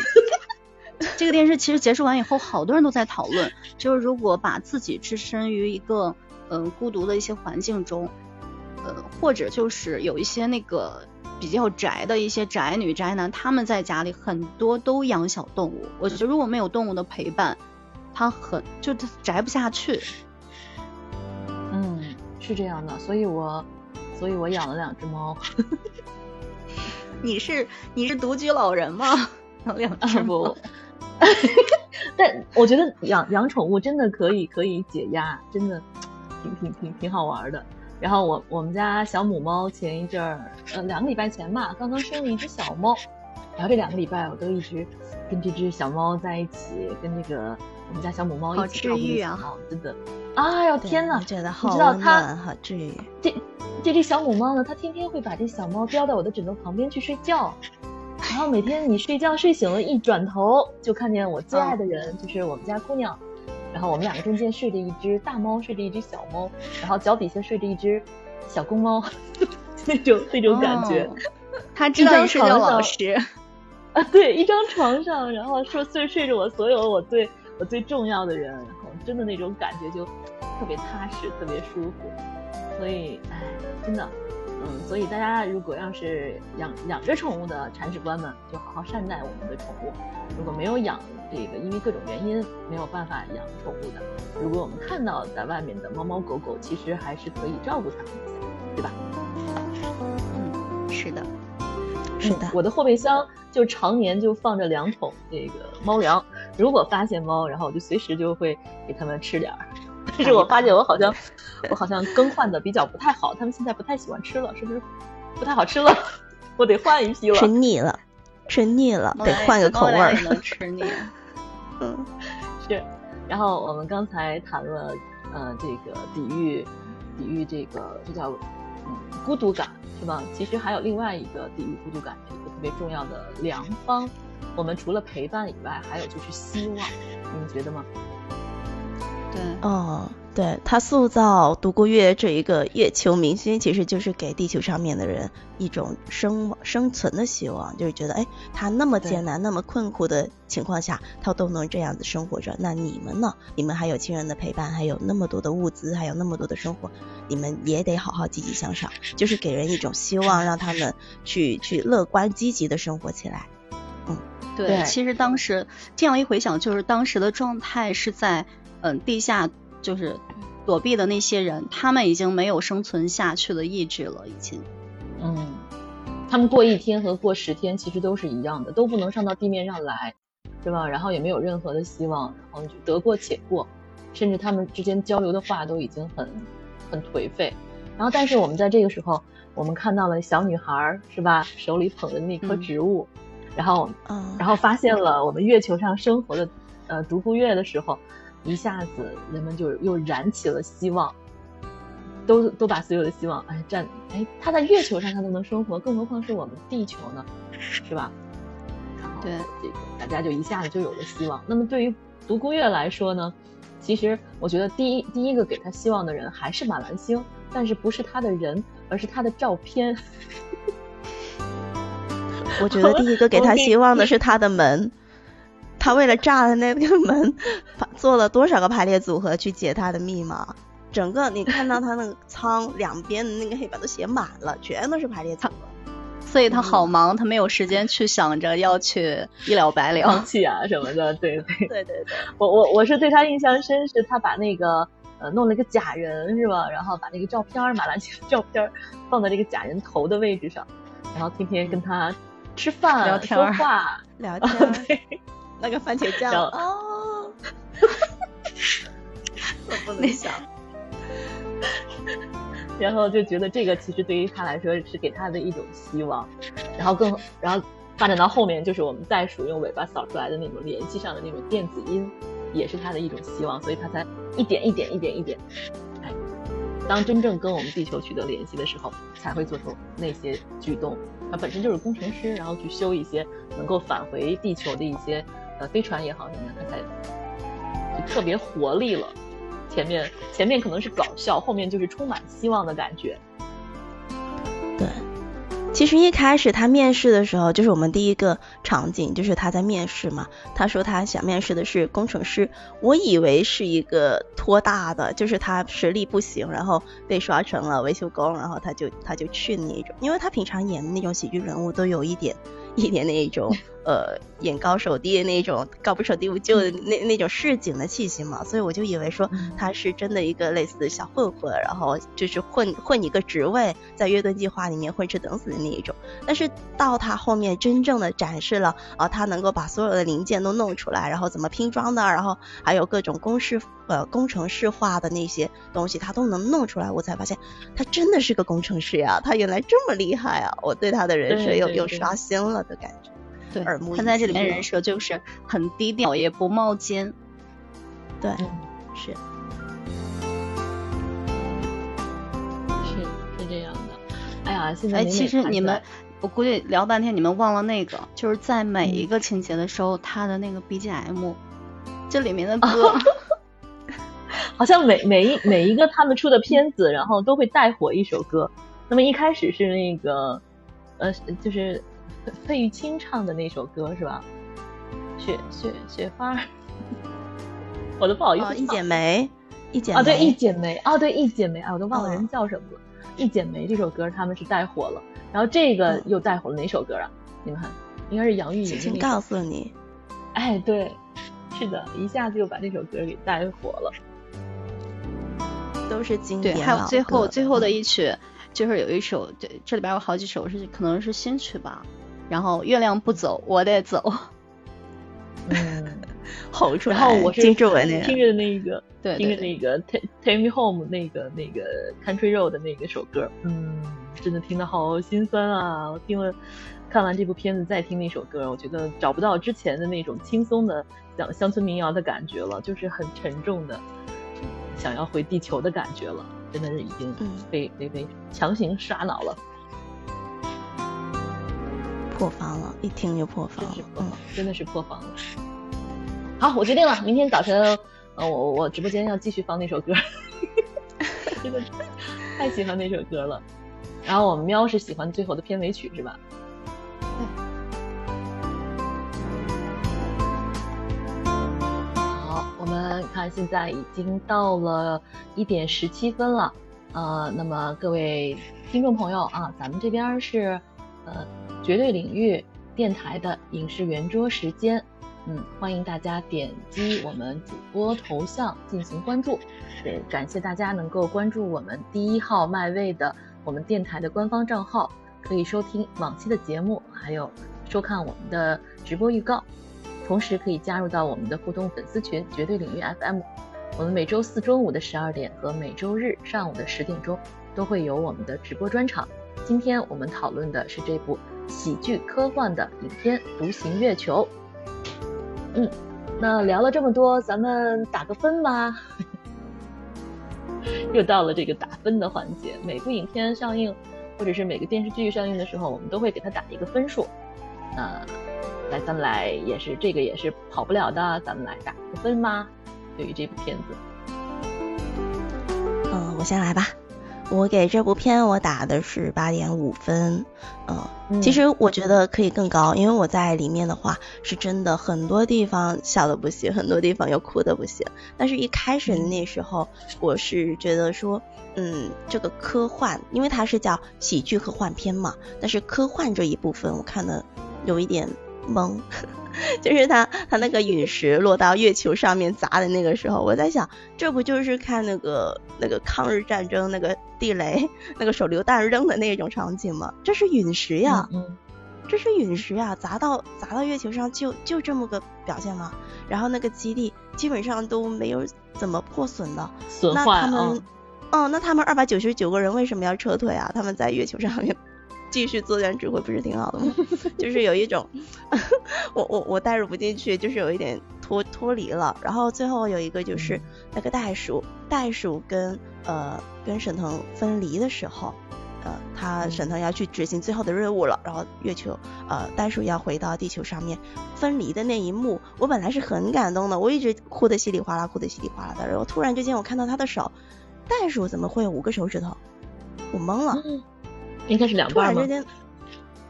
这个电视其实结束完以后，好多人都在讨论，就是如果把自己置身于一个嗯孤独的一些环境中，呃，或者就是有一些那个。比较宅的一些宅女宅男，他们在家里很多都养小动物。我觉得如果没有动物的陪伴，他很就他宅不下去。嗯，是这样的，所以我所以我养了两只猫。你是你是独居老人吗？养两只不？但我觉得养养宠物真的可以可以解压，真的挺挺挺挺好玩的。然后我我们家小母猫前一阵儿，呃，两个礼拜前吧，刚刚生了一只小猫。然后这两个礼拜我都一直跟这只小猫在一起，跟那个我们家小母猫一起照顾小猫，真的。哎呦天呐，觉得好温暖，好治愈。这这只小母猫呢，它天天会把这小猫叼到我的枕头旁边去睡觉。然后每天你睡觉睡醒了，一转头就看见我最爱的人，就是我们家姑娘。然后我们两个中间睡着一只大猫，睡着一只小猫，然后脚底下睡着一只小公猫，那种那种感觉。他知道你是老师啊，对，一张床上，然后说睡睡着我所有我最我最重要的人，然后真的那种感觉就特别踏实，特别舒服。所以，哎，真的，嗯，所以大家如果要是养养着宠物的铲屎官们，就好好善待我们的宠物。如果没有养，这个因为各种原因没有办法养宠物的，如果我们看到在外面的猫猫狗狗，其实还是可以照顾它们的，对吧？嗯，是的，是的。我的后备箱就常年就放着两桶这个猫粮，如果发现猫，然后我就随时就会给它们吃点儿。但是我发现我好像我好像更换的比较不太好，它们现在不太喜欢吃了，是不是不太好吃了？我得换一批了，吃腻了，吃腻了，得换个口味儿。能吃腻。嗯，是，然后我们刚才谈了，呃，这个抵御，抵御这个，这叫，嗯，孤独感，是吧？其实还有另外一个抵御孤独感的一个特别重要的良方，我们除了陪伴以外，还有就是希望，你们觉得吗？对，哦。对他塑造独孤月这一个月球明星，其实就是给地球上面的人一种生生存的希望，就是觉得，哎，他那么艰难、那么困苦的情况下，他都能这样子生活着。那你们呢？你们还有亲人的陪伴，还有那么多的物资，还有那么多的生活，你们也得好好积极向上，就是给人一种希望，让他们去去乐观积极的生活起来。嗯，对，其实当时这样一回想，就是当时的状态是在嗯地下。就是躲避的那些人，他们已经没有生存下去的意志了，已经。嗯，他们过一天和过十天其实都是一样的，都不能上到地面上来，是吧？然后也没有任何的希望，然后就得过且过，甚至他们之间交流的话都已经很很颓废。然后，但是我们在这个时候，我们看到了小女孩，是吧？手里捧的那棵植物，然后，然后发现了我们月球上生活的呃独孤月的时候。一下子，人们就又燃起了希望，都都把所有的希望哎站哎，他在月球上他都能生活，更何况是我们地球呢，是吧？对，这个大家就一下子就有了希望。那么对于独孤月来说呢，其实我觉得第一第一个给他希望的人还是马兰星，但是不是他的人，而是他的照片。我觉得第一个给他希望的是他的门。他为了炸的那个门，做了多少个排列组合去解他的密码？整个你看到他那个仓两边的那个黑板都写满了，全都是排列组合。所以他好忙，他没有时间去想着要去一了百了、放弃啊什么的。对对对对对，我我我是对他印象深，是他把那个呃弄了一个假人是吧？然后把那个照片马兰奇的照片放在这个假人头的位置上，然后天天跟他吃饭、聊天、说话、聊天。对。那个番茄酱哦，我不能想。然后就觉得这个其实对于他来说是给他的一种希望，然后更然后发展到后面就是我们袋鼠用尾巴扫出来的那种联系上的那种电子音，也是他的一种希望，所以他才一点一点一点一点，哎，当真正跟我们地球取得联系的时候，才会做出那些举动。他本身就是工程师，然后去修一些能够返回地球的一些。飞船也好什么的，他才特别活力了。前面前面可能是搞笑，后面就是充满希望的感觉。对，其实一开始他面试的时候，就是我们第一个场景，就是他在面试嘛。他说他想面试的是工程师，我以为是一个托大的，就是他实力不行，然后被刷成了维修工，然后他就他就去那种，因为他平常演的那种喜剧人物都有一点一点那一种。呃，眼高手低的那种，高不成低不就的那那种市井的气息嘛，所以我就以为说他是真的一个类似小混混，然后就是混混一个职位，在乐队计划里面混吃等死的那一种。但是到他后面真正的展示了啊，他能够把所有的零件都弄出来，然后怎么拼装的，然后还有各种公式呃工程师化的那些东西，他都能弄出来，我才发现他真的是个工程师呀，他原来这么厉害啊！我对他的人生又又刷新了的感觉。对，他在这里面人设就是很低调，也不冒尖。对，是，是是这样的。哎呀，现在哎，其实你们，我估计聊半天你们忘了那个，就是在每一个情节的时候，他的那个 BGM，这里面的歌，好像每每一每一个他们出的片子，然后都会带火一首歌。那么一开始是那个，呃，就是。费玉清唱的那首歌是吧？雪雪雪花，我都不好意思。一剪梅，一剪啊，对，一剪梅哦，对，一剪梅啊，我都忘了人叫什么了。一剪梅这首歌他们是带火了，然后这个又带火了哪首歌啊？你们看，应该是杨钰莹。先告诉你，哎，对，是的，一下子就把这首歌给带火了，都是经典。对，还有最后最后的一曲，就是有一首，对，这里边有好几首是可能是新曲吧。然后月亮不走，我得走。嗯，吼出来。然后我是听着那个，对，听着那个《Take Take Me Home》那个那个 Country Road 的那个首歌，嗯，真的听得好心酸啊！我听了看完这部片子再听那首歌，我觉得找不到之前的那种轻松的讲乡村民谣的感觉了，就是很沉重的想要回地球的感觉了，真的是已经被被被强行刷脑了。破防了，一听就破防，嗯，真的是破防了。好，我决定了，明天早晨呃，我我直播间要继续放那首歌，真的太喜欢那首歌了。然后我们喵是喜欢最后的片尾曲是吧？好，我们看现在已经到了一点十七分了，呃，那么各位听众朋友啊，咱们这边是呃绝对领域电台的影视圆桌时间。嗯，欢迎大家点击我们主播头像进行关注，也感谢大家能够关注我们第一号麦位的我们电台的官方账号，可以收听往期的节目，还有收看我们的直播预告，同时可以加入到我们的互动粉丝群绝对领域 FM，我们每周四中午的十二点和每周日上午的十点钟都会有我们的直播专场。今天我们讨论的是这部喜剧科幻的影片《独行月球》。嗯，那聊了这么多，咱们打个分吧。又到了这个打分的环节，每部影片上映，或者是每个电视剧上映的时候，我们都会给它打一个分数。那来，咱们来，也是这个也是跑不了的，咱们来打个分吧。对于这部片子，嗯，我先来吧。我给这部片我打的是八点五分，嗯，其实我觉得可以更高，因为我在里面的话是真的很多地方笑的不行，很多地方又哭的不行。但是一开始的那时候，我是觉得说，嗯，这个科幻，因为它是叫喜剧科幻片嘛，但是科幻这一部分我看的有一点懵。就是他，他那个陨石落到月球上面砸的那个时候，我在想，这不就是看那个那个抗日战争那个地雷那个手榴弹扔的那种场景吗？这是陨石呀，这是陨石呀，砸到砸到月球上就就这么个表现吗？然后那个基地基本上都没有怎么破损的，损坏他们，哦，那他们二百九十九个人为什么要撤退啊？他们在月球上面。继续作战指挥不是挺好的吗？就是有一种，我我我代入不进去，就是有一点脱脱离了。然后最后有一个就是那个袋鼠，袋鼠跟呃跟沈腾分离的时候，呃他沈腾要去执行最后的任务了，然后月球呃袋鼠要回到地球上面分离的那一幕，我本来是很感动的，我一直哭的稀里哗啦，哭的稀里哗啦的。然后突然之间我看到他的手，袋鼠怎么会有五个手指头？我懵了。应该是两半吗？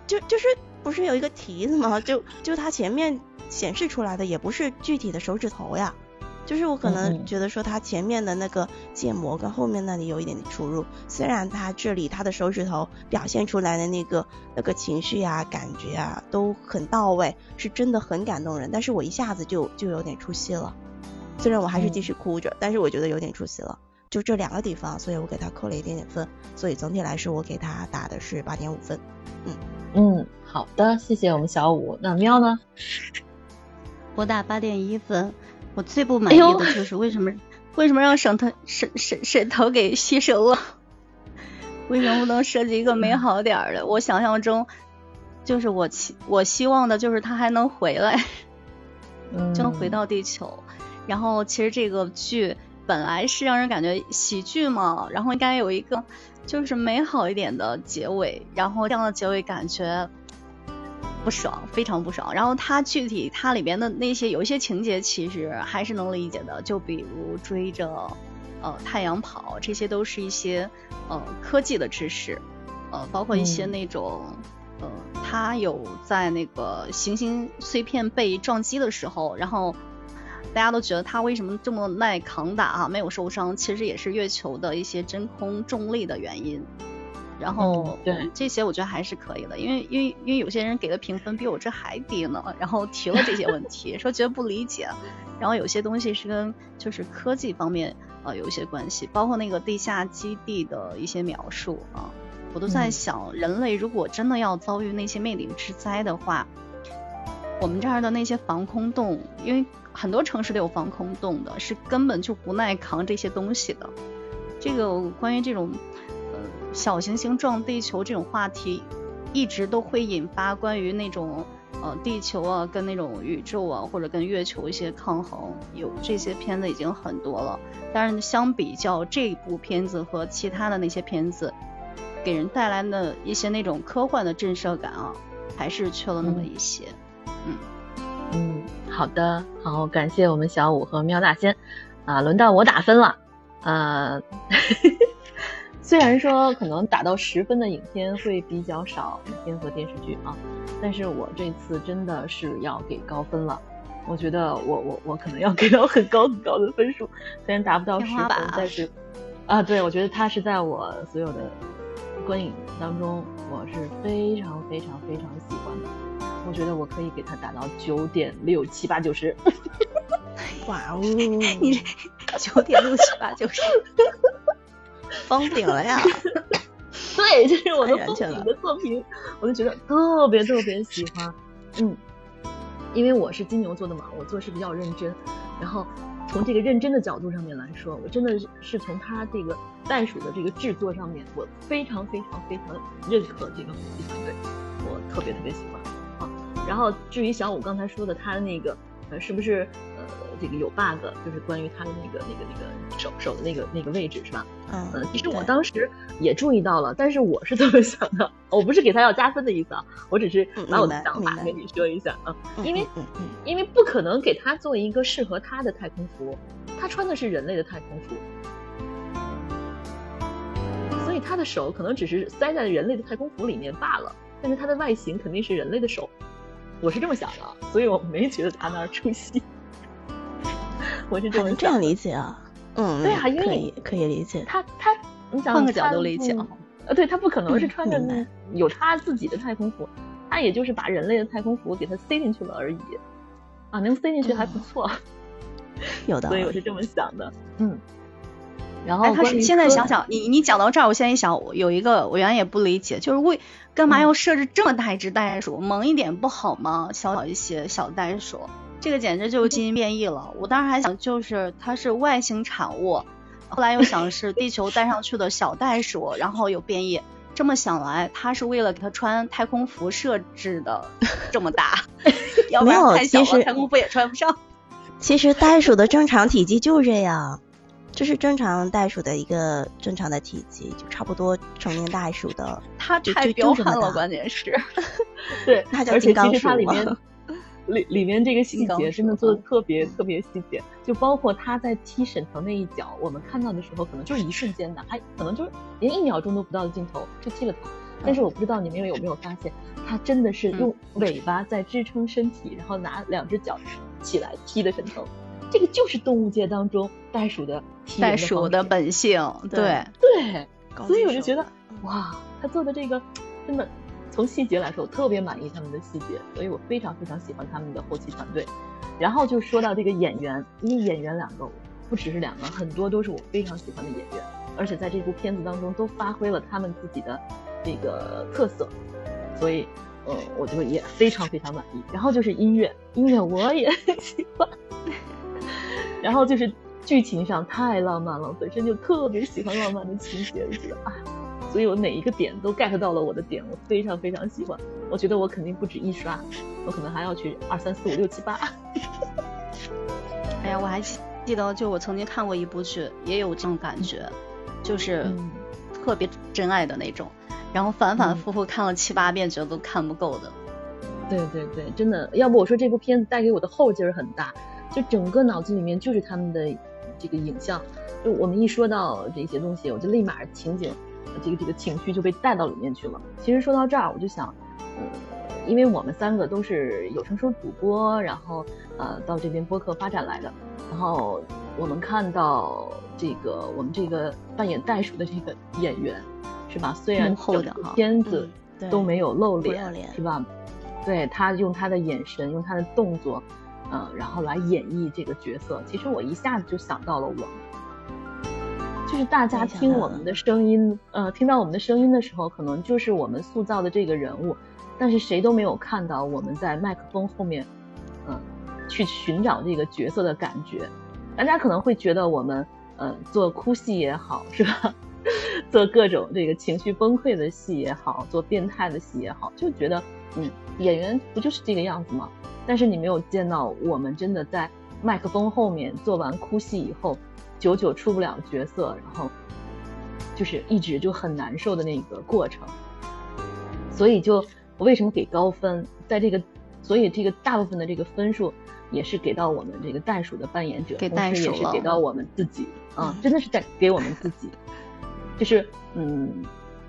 就就是不是有一个蹄子吗？就就它前面显示出来的也不是具体的手指头呀，就是我可能觉得说它前面的那个建模跟后面那里有一点出入。虽然它这里它的手指头表现出来的那个那个情绪啊、感觉啊都很到位，是真的很感动人，但是我一下子就就有点出戏了。虽然我还是继续哭着，但是我觉得有点出戏了。就这两个地方，所以我给他扣了一点点分，所以总体来说我给他打的是八点五分。嗯嗯，好的，谢谢我们小五。那喵呢？我打八点一分。我最不满意的就是为什么 为什么让沈腾沈沈沈腾给牺牲了？为什么不能设计一个美好点儿的？我想象中就是我期我希望的就是他还能回来，就能回到地球。然后其实这个剧。本来是让人感觉喜剧嘛，然后应该有一个就是美好一点的结尾，然后这样的结尾感觉不爽，非常不爽。然后它具体它里边的那些有一些情节其实还是能理解的，就比如追着呃太阳跑，这些都是一些呃科技的知识，呃包括一些那种呃他有在那个行星碎片被撞击的时候，然后。大家都觉得他为什么这么耐扛打啊？没有受伤，其实也是月球的一些真空重力的原因。然后对这些我觉得还是可以的，因为因为因为有些人给的评分比我这还低呢。然后提了这些问题，说觉得不理解。然后有些东西是跟就是科技方面呃有一些关系，包括那个地下基地的一些描述啊，我都在想，人类如果真的要遭遇那些灭顶之灾的话，我们这儿的那些防空洞，因为。很多城市都有防空洞的，是根本就不耐扛这些东西的。这个关于这种呃小行星撞地球这种话题，一直都会引发关于那种呃地球啊跟那种宇宙啊或者跟月球一些抗衡。有这些片子已经很多了，但是相比较这部片子和其他的那些片子，给人带来的一些那种科幻的震慑感啊，还是缺了那么一些。嗯嗯。好的，好，感谢我们小五和喵大仙。啊，轮到我打分了。呃，虽然说可能打到十分的影片会比较少，影片和电视剧啊，但是我这次真的是要给高分了。我觉得我我我可能要给到很高很高的分数，虽然达不到十分，但是啊，对我觉得它是在我所有的观影当中，我是非常非常非常喜欢的。我觉得我可以给它打到九点六七八九十。哇哦，你九点六七八九十，封顶了呀！对，这是我的封顶的作品，我就觉得特别特别喜欢。嗯，因为我是金牛座的嘛，我做事比较认真。然后从这个认真的角度上面来说，我真的是从他这个袋鼠的这个制作上面，我非常非常非常认可这个团队，我特别特别喜欢啊。然后至于小五刚才说的他的那个。呃，是不是呃这个有 bug？就是关于他的那个那个那个手手的那个那个位置是吧？嗯，其实我当时也注意到了，但是我是这么想的，我不是给他要加分的意思啊，我只是把我的想法跟你说一下啊，因为因为不可能给他做一个适合他的太空服，他穿的是人类的太空服，所以他的手可能只是塞在人类的太空服里面罢了，但是他的外形肯定是人类的手。我是这么想的，所以我没觉得他那儿出戏。我是这么这样理解啊，嗯，对啊，因为可以可以理解。他他，你想换个角度理解啊，呃，对他不可能是穿着有他自己的太空服，他也就是把人类的太空服给他塞进去了而已。啊，能塞进去还不错。有的，所以我是这么想的，嗯。然后他是现在想想，你你讲到这儿，我现在一想，有一个我原来也不理解，就是为干嘛要设置这么大一只袋鼠？萌一点不好吗？小小一些小袋鼠，这个简直就是基因变异了。我当时还想，就是它是外星产物，后来又想是地球带上去的小袋鼠，然后有变异。这么想来，他是为了给它穿太空服设置的 这么大，要不然太小了，太空服也穿不上。其实袋鼠的正常体积就这样。这是正常袋鼠的一个正常的体积，就差不多成年袋鼠的。它太彪悍了，关键是。对，那叫金刚鼠里面里里面这个细节真的做的特别特别细节，就包括他在踢沈腾那一脚，我们看到的时候可能就是一瞬间的，还可能就是连一秒钟都不到的镜头就踢了他。但是我不知道你们有没有发现，他真的是用尾巴在支撑身体，然后拿两只脚起来踢的沈腾。这个就是动物界当中袋鼠的袋鼠的本性，对对，所以我就觉得哇，他做的这个真的从细节来说，我特别满意他们的细节，所以我非常非常喜欢他们的后期团队。然后就说到这个演员，因为演员两个不只是两个，很多都是我非常喜欢的演员，而且在这部片子当中都发挥了他们自己的这个特色，所以呃，我就也非常非常满意。然后就是音乐，音乐我也很 喜欢。然后就是剧情上太浪漫了，本身就特别喜欢浪漫的情节，就觉得啊，所以我哪一个点都 get 到了我的点，我非常非常喜欢。我觉得我肯定不止一刷，我可能还要去二三四五六七八。哎呀，我还记得，就我曾经看过一部剧，也有这种感觉，就是特别真爱的那种，然后反反复复看了七八遍，觉得都看不够的。对对对，真的，要不我说这部片子带给我的后劲儿很大。就整个脑子里面就是他们的这个影像，就我们一说到这些东西，我就立马情景，这个这个情绪就被带到里面去了。其实说到这儿，我就想，呃，因为我们三个都是有声书主播，然后呃到这边播客发展来的，然后我们看到这个我们这个扮演袋鼠的这个演员，是吧？虽然片子都没有露脸，是吧？对他用他的眼神，用他的动作。嗯，然后来演绎这个角色，其实我一下子就想到了我们，就是大家听我们的声音，呃，听到我们的声音的时候，可能就是我们塑造的这个人物，但是谁都没有看到我们在麦克风后面，嗯，去寻找这个角色的感觉。大家可能会觉得我们，呃，做哭戏也好，是吧？做各种这个情绪崩溃的戏也好，做变态的戏也好，就觉得，嗯，演员不就是这个样子吗？但是你没有见到我们真的在麦克风后面做完哭戏以后，久久出不了角色，然后就是一直就很难受的那个过程。所以就我为什么给高分，在这个，所以这个大部分的这个分数也是给到我们这个袋鼠的扮演者，给袋鼠也是给到我们自己啊，真的是在给我们自己。就是嗯，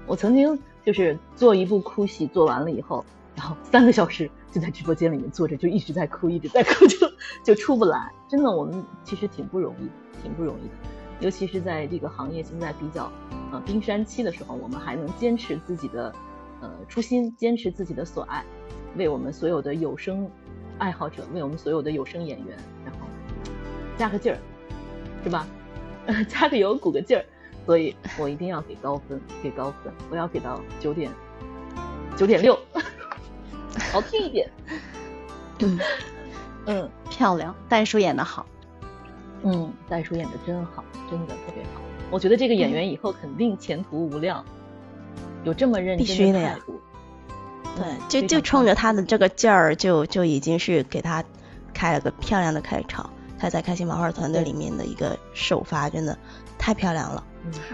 我曾经就是做一部哭戏，做完了以后，然后三个小时就在直播间里面坐着，就一直在哭，一直在哭，就就出不来。真的，我们其实挺不容易，挺不容易的。尤其是在这个行业现在比较呃冰山期的时候，我们还能坚持自己的呃初心，坚持自己的所爱，为我们所有的有声爱好者，为我们所有的有声演员，然后加个劲儿，是吧？加个油，鼓个劲儿。所以我一定要给高分，给高分，我要给到九点九点六，好听一点。嗯嗯，漂亮，袋鼠演的好。嗯，袋鼠演的真好，真的特别好。我觉得这个演员以后肯定前途无量，有这么认真的态度。对，就就冲着他的这个劲儿，就就已经是给他开了个漂亮的开场。他在开心麻花团队里面的一个首发，真的太漂亮了。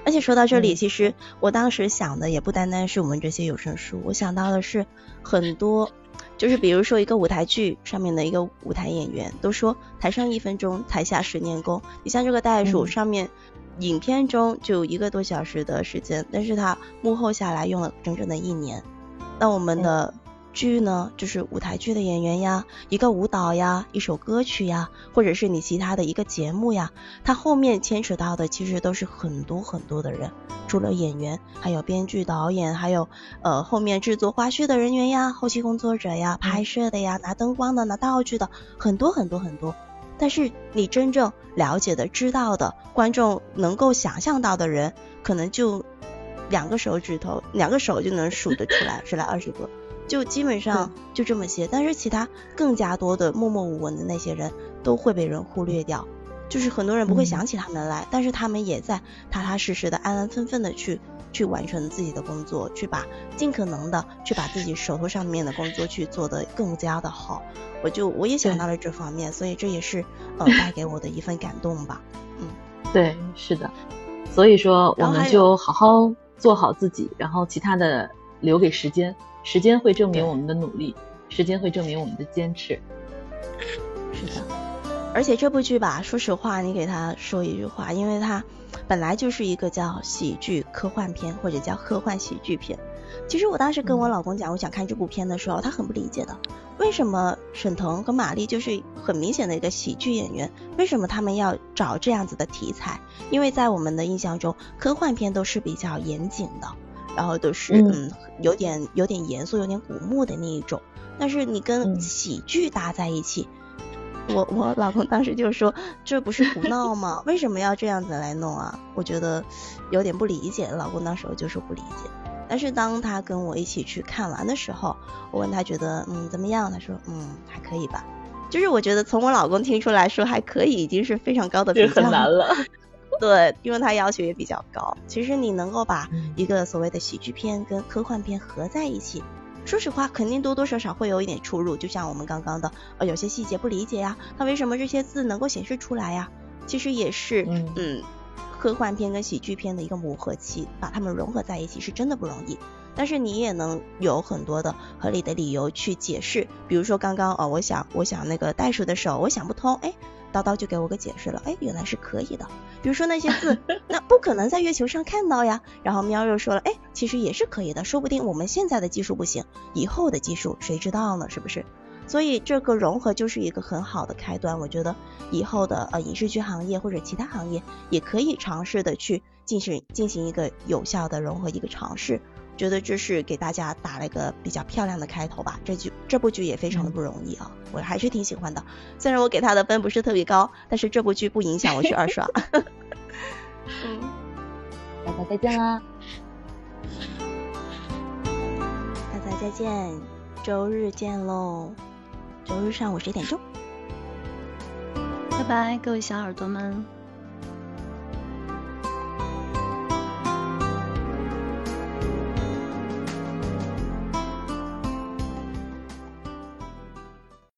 而且说到这里，其实我当时想的也不单单是我们这些有声书，我想到的是很多，就是比如说一个舞台剧上面的一个舞台演员，都说台上一分钟，台下十年功。你像这个袋鼠上面，影片中就一个多小时的时间，但是他幕后下来用了整整的一年。那我们的。剧呢，就是舞台剧的演员呀，一个舞蹈呀，一首歌曲呀，或者是你其他的一个节目呀，它后面牵扯到的其实都是很多很多的人，除了演员，还有编剧、导演，还有呃后面制作花絮的人员呀，后期工作者呀，拍摄的呀，拿灯光的，拿道具的，很多很多很多。但是你真正了解的、知道的，观众能够想象到的人，可能就两个手指头，两个手就能数得出来，十来二十个。就基本上就这么些，但是其他更加多的默默无闻的那些人都会被人忽略掉，就是很多人不会想起他们来，但是他们也在踏踏实实的、安安分分的去去完成自己的工作，去把尽可能的去把自己手头上面的工作去做得更加的好。我就我也想到了这方面，所以这也是呃 带给我的一份感动吧。嗯，对，是的，所以说我们就好好做好自己，然后其他的留给时间。时间会证明我们的努力，时间会证明我们的坚持。是的，而且这部剧吧，说实话，你给他说一句话，因为它本来就是一个叫喜剧科幻片，或者叫科幻喜剧片。其实我当时跟我老公讲，我想看这部片的时候，他很不理解的，为什么沈腾和马丽就是很明显的一个喜剧演员，为什么他们要找这样子的题材？因为在我们的印象中，科幻片都是比较严谨的。然后都是嗯，有点有点严肃、有点古墓的那一种。但是你跟喜剧搭在一起，我我老公当时就说：“这不是胡闹吗？为什么要这样子来弄啊？”我觉得有点不理解。老公当时候就是不理解。但是当他跟我一起去看完的时候，我问他觉得嗯怎么样？他说嗯还可以吧。就是我觉得从我老公听出来说还可以，已经是非常高的评价很难了。对，因为它要求也比较高。其实你能够把一个所谓的喜剧片跟科幻片合在一起，说实话，肯定多多少少会有一点出入。就像我们刚刚的，呃，有些细节不理解呀，他为什么这些字能够显示出来呀？其实也是，嗯，科幻片跟喜剧片的一个磨合期，把它们融合在一起是真的不容易。但是你也能有很多的合理的理由去解释，比如说刚刚哦，我想我想那个袋鼠的手，我想不通，哎。叨叨就给我个解释了，哎，原来是可以的。比如说那些字，那不可能在月球上看到呀。然后喵又说了，哎，其实也是可以的，说不定我们现在的技术不行，以后的技术谁知道呢？是不是？所以这个融合就是一个很好的开端。我觉得以后的呃影视剧行业或者其他行业也可以尝试的去进行进行一个有效的融合一个尝试。觉得这是给大家打了一个比较漂亮的开头吧。这剧这部剧也非常的不容易啊，我还是挺喜欢的。虽然我给他的分不是特别高，但是这部剧不影响我去二刷。嗯，大家再见啦！大家再见，周日见喽！周日上午十点钟，拜拜，各位小耳朵们。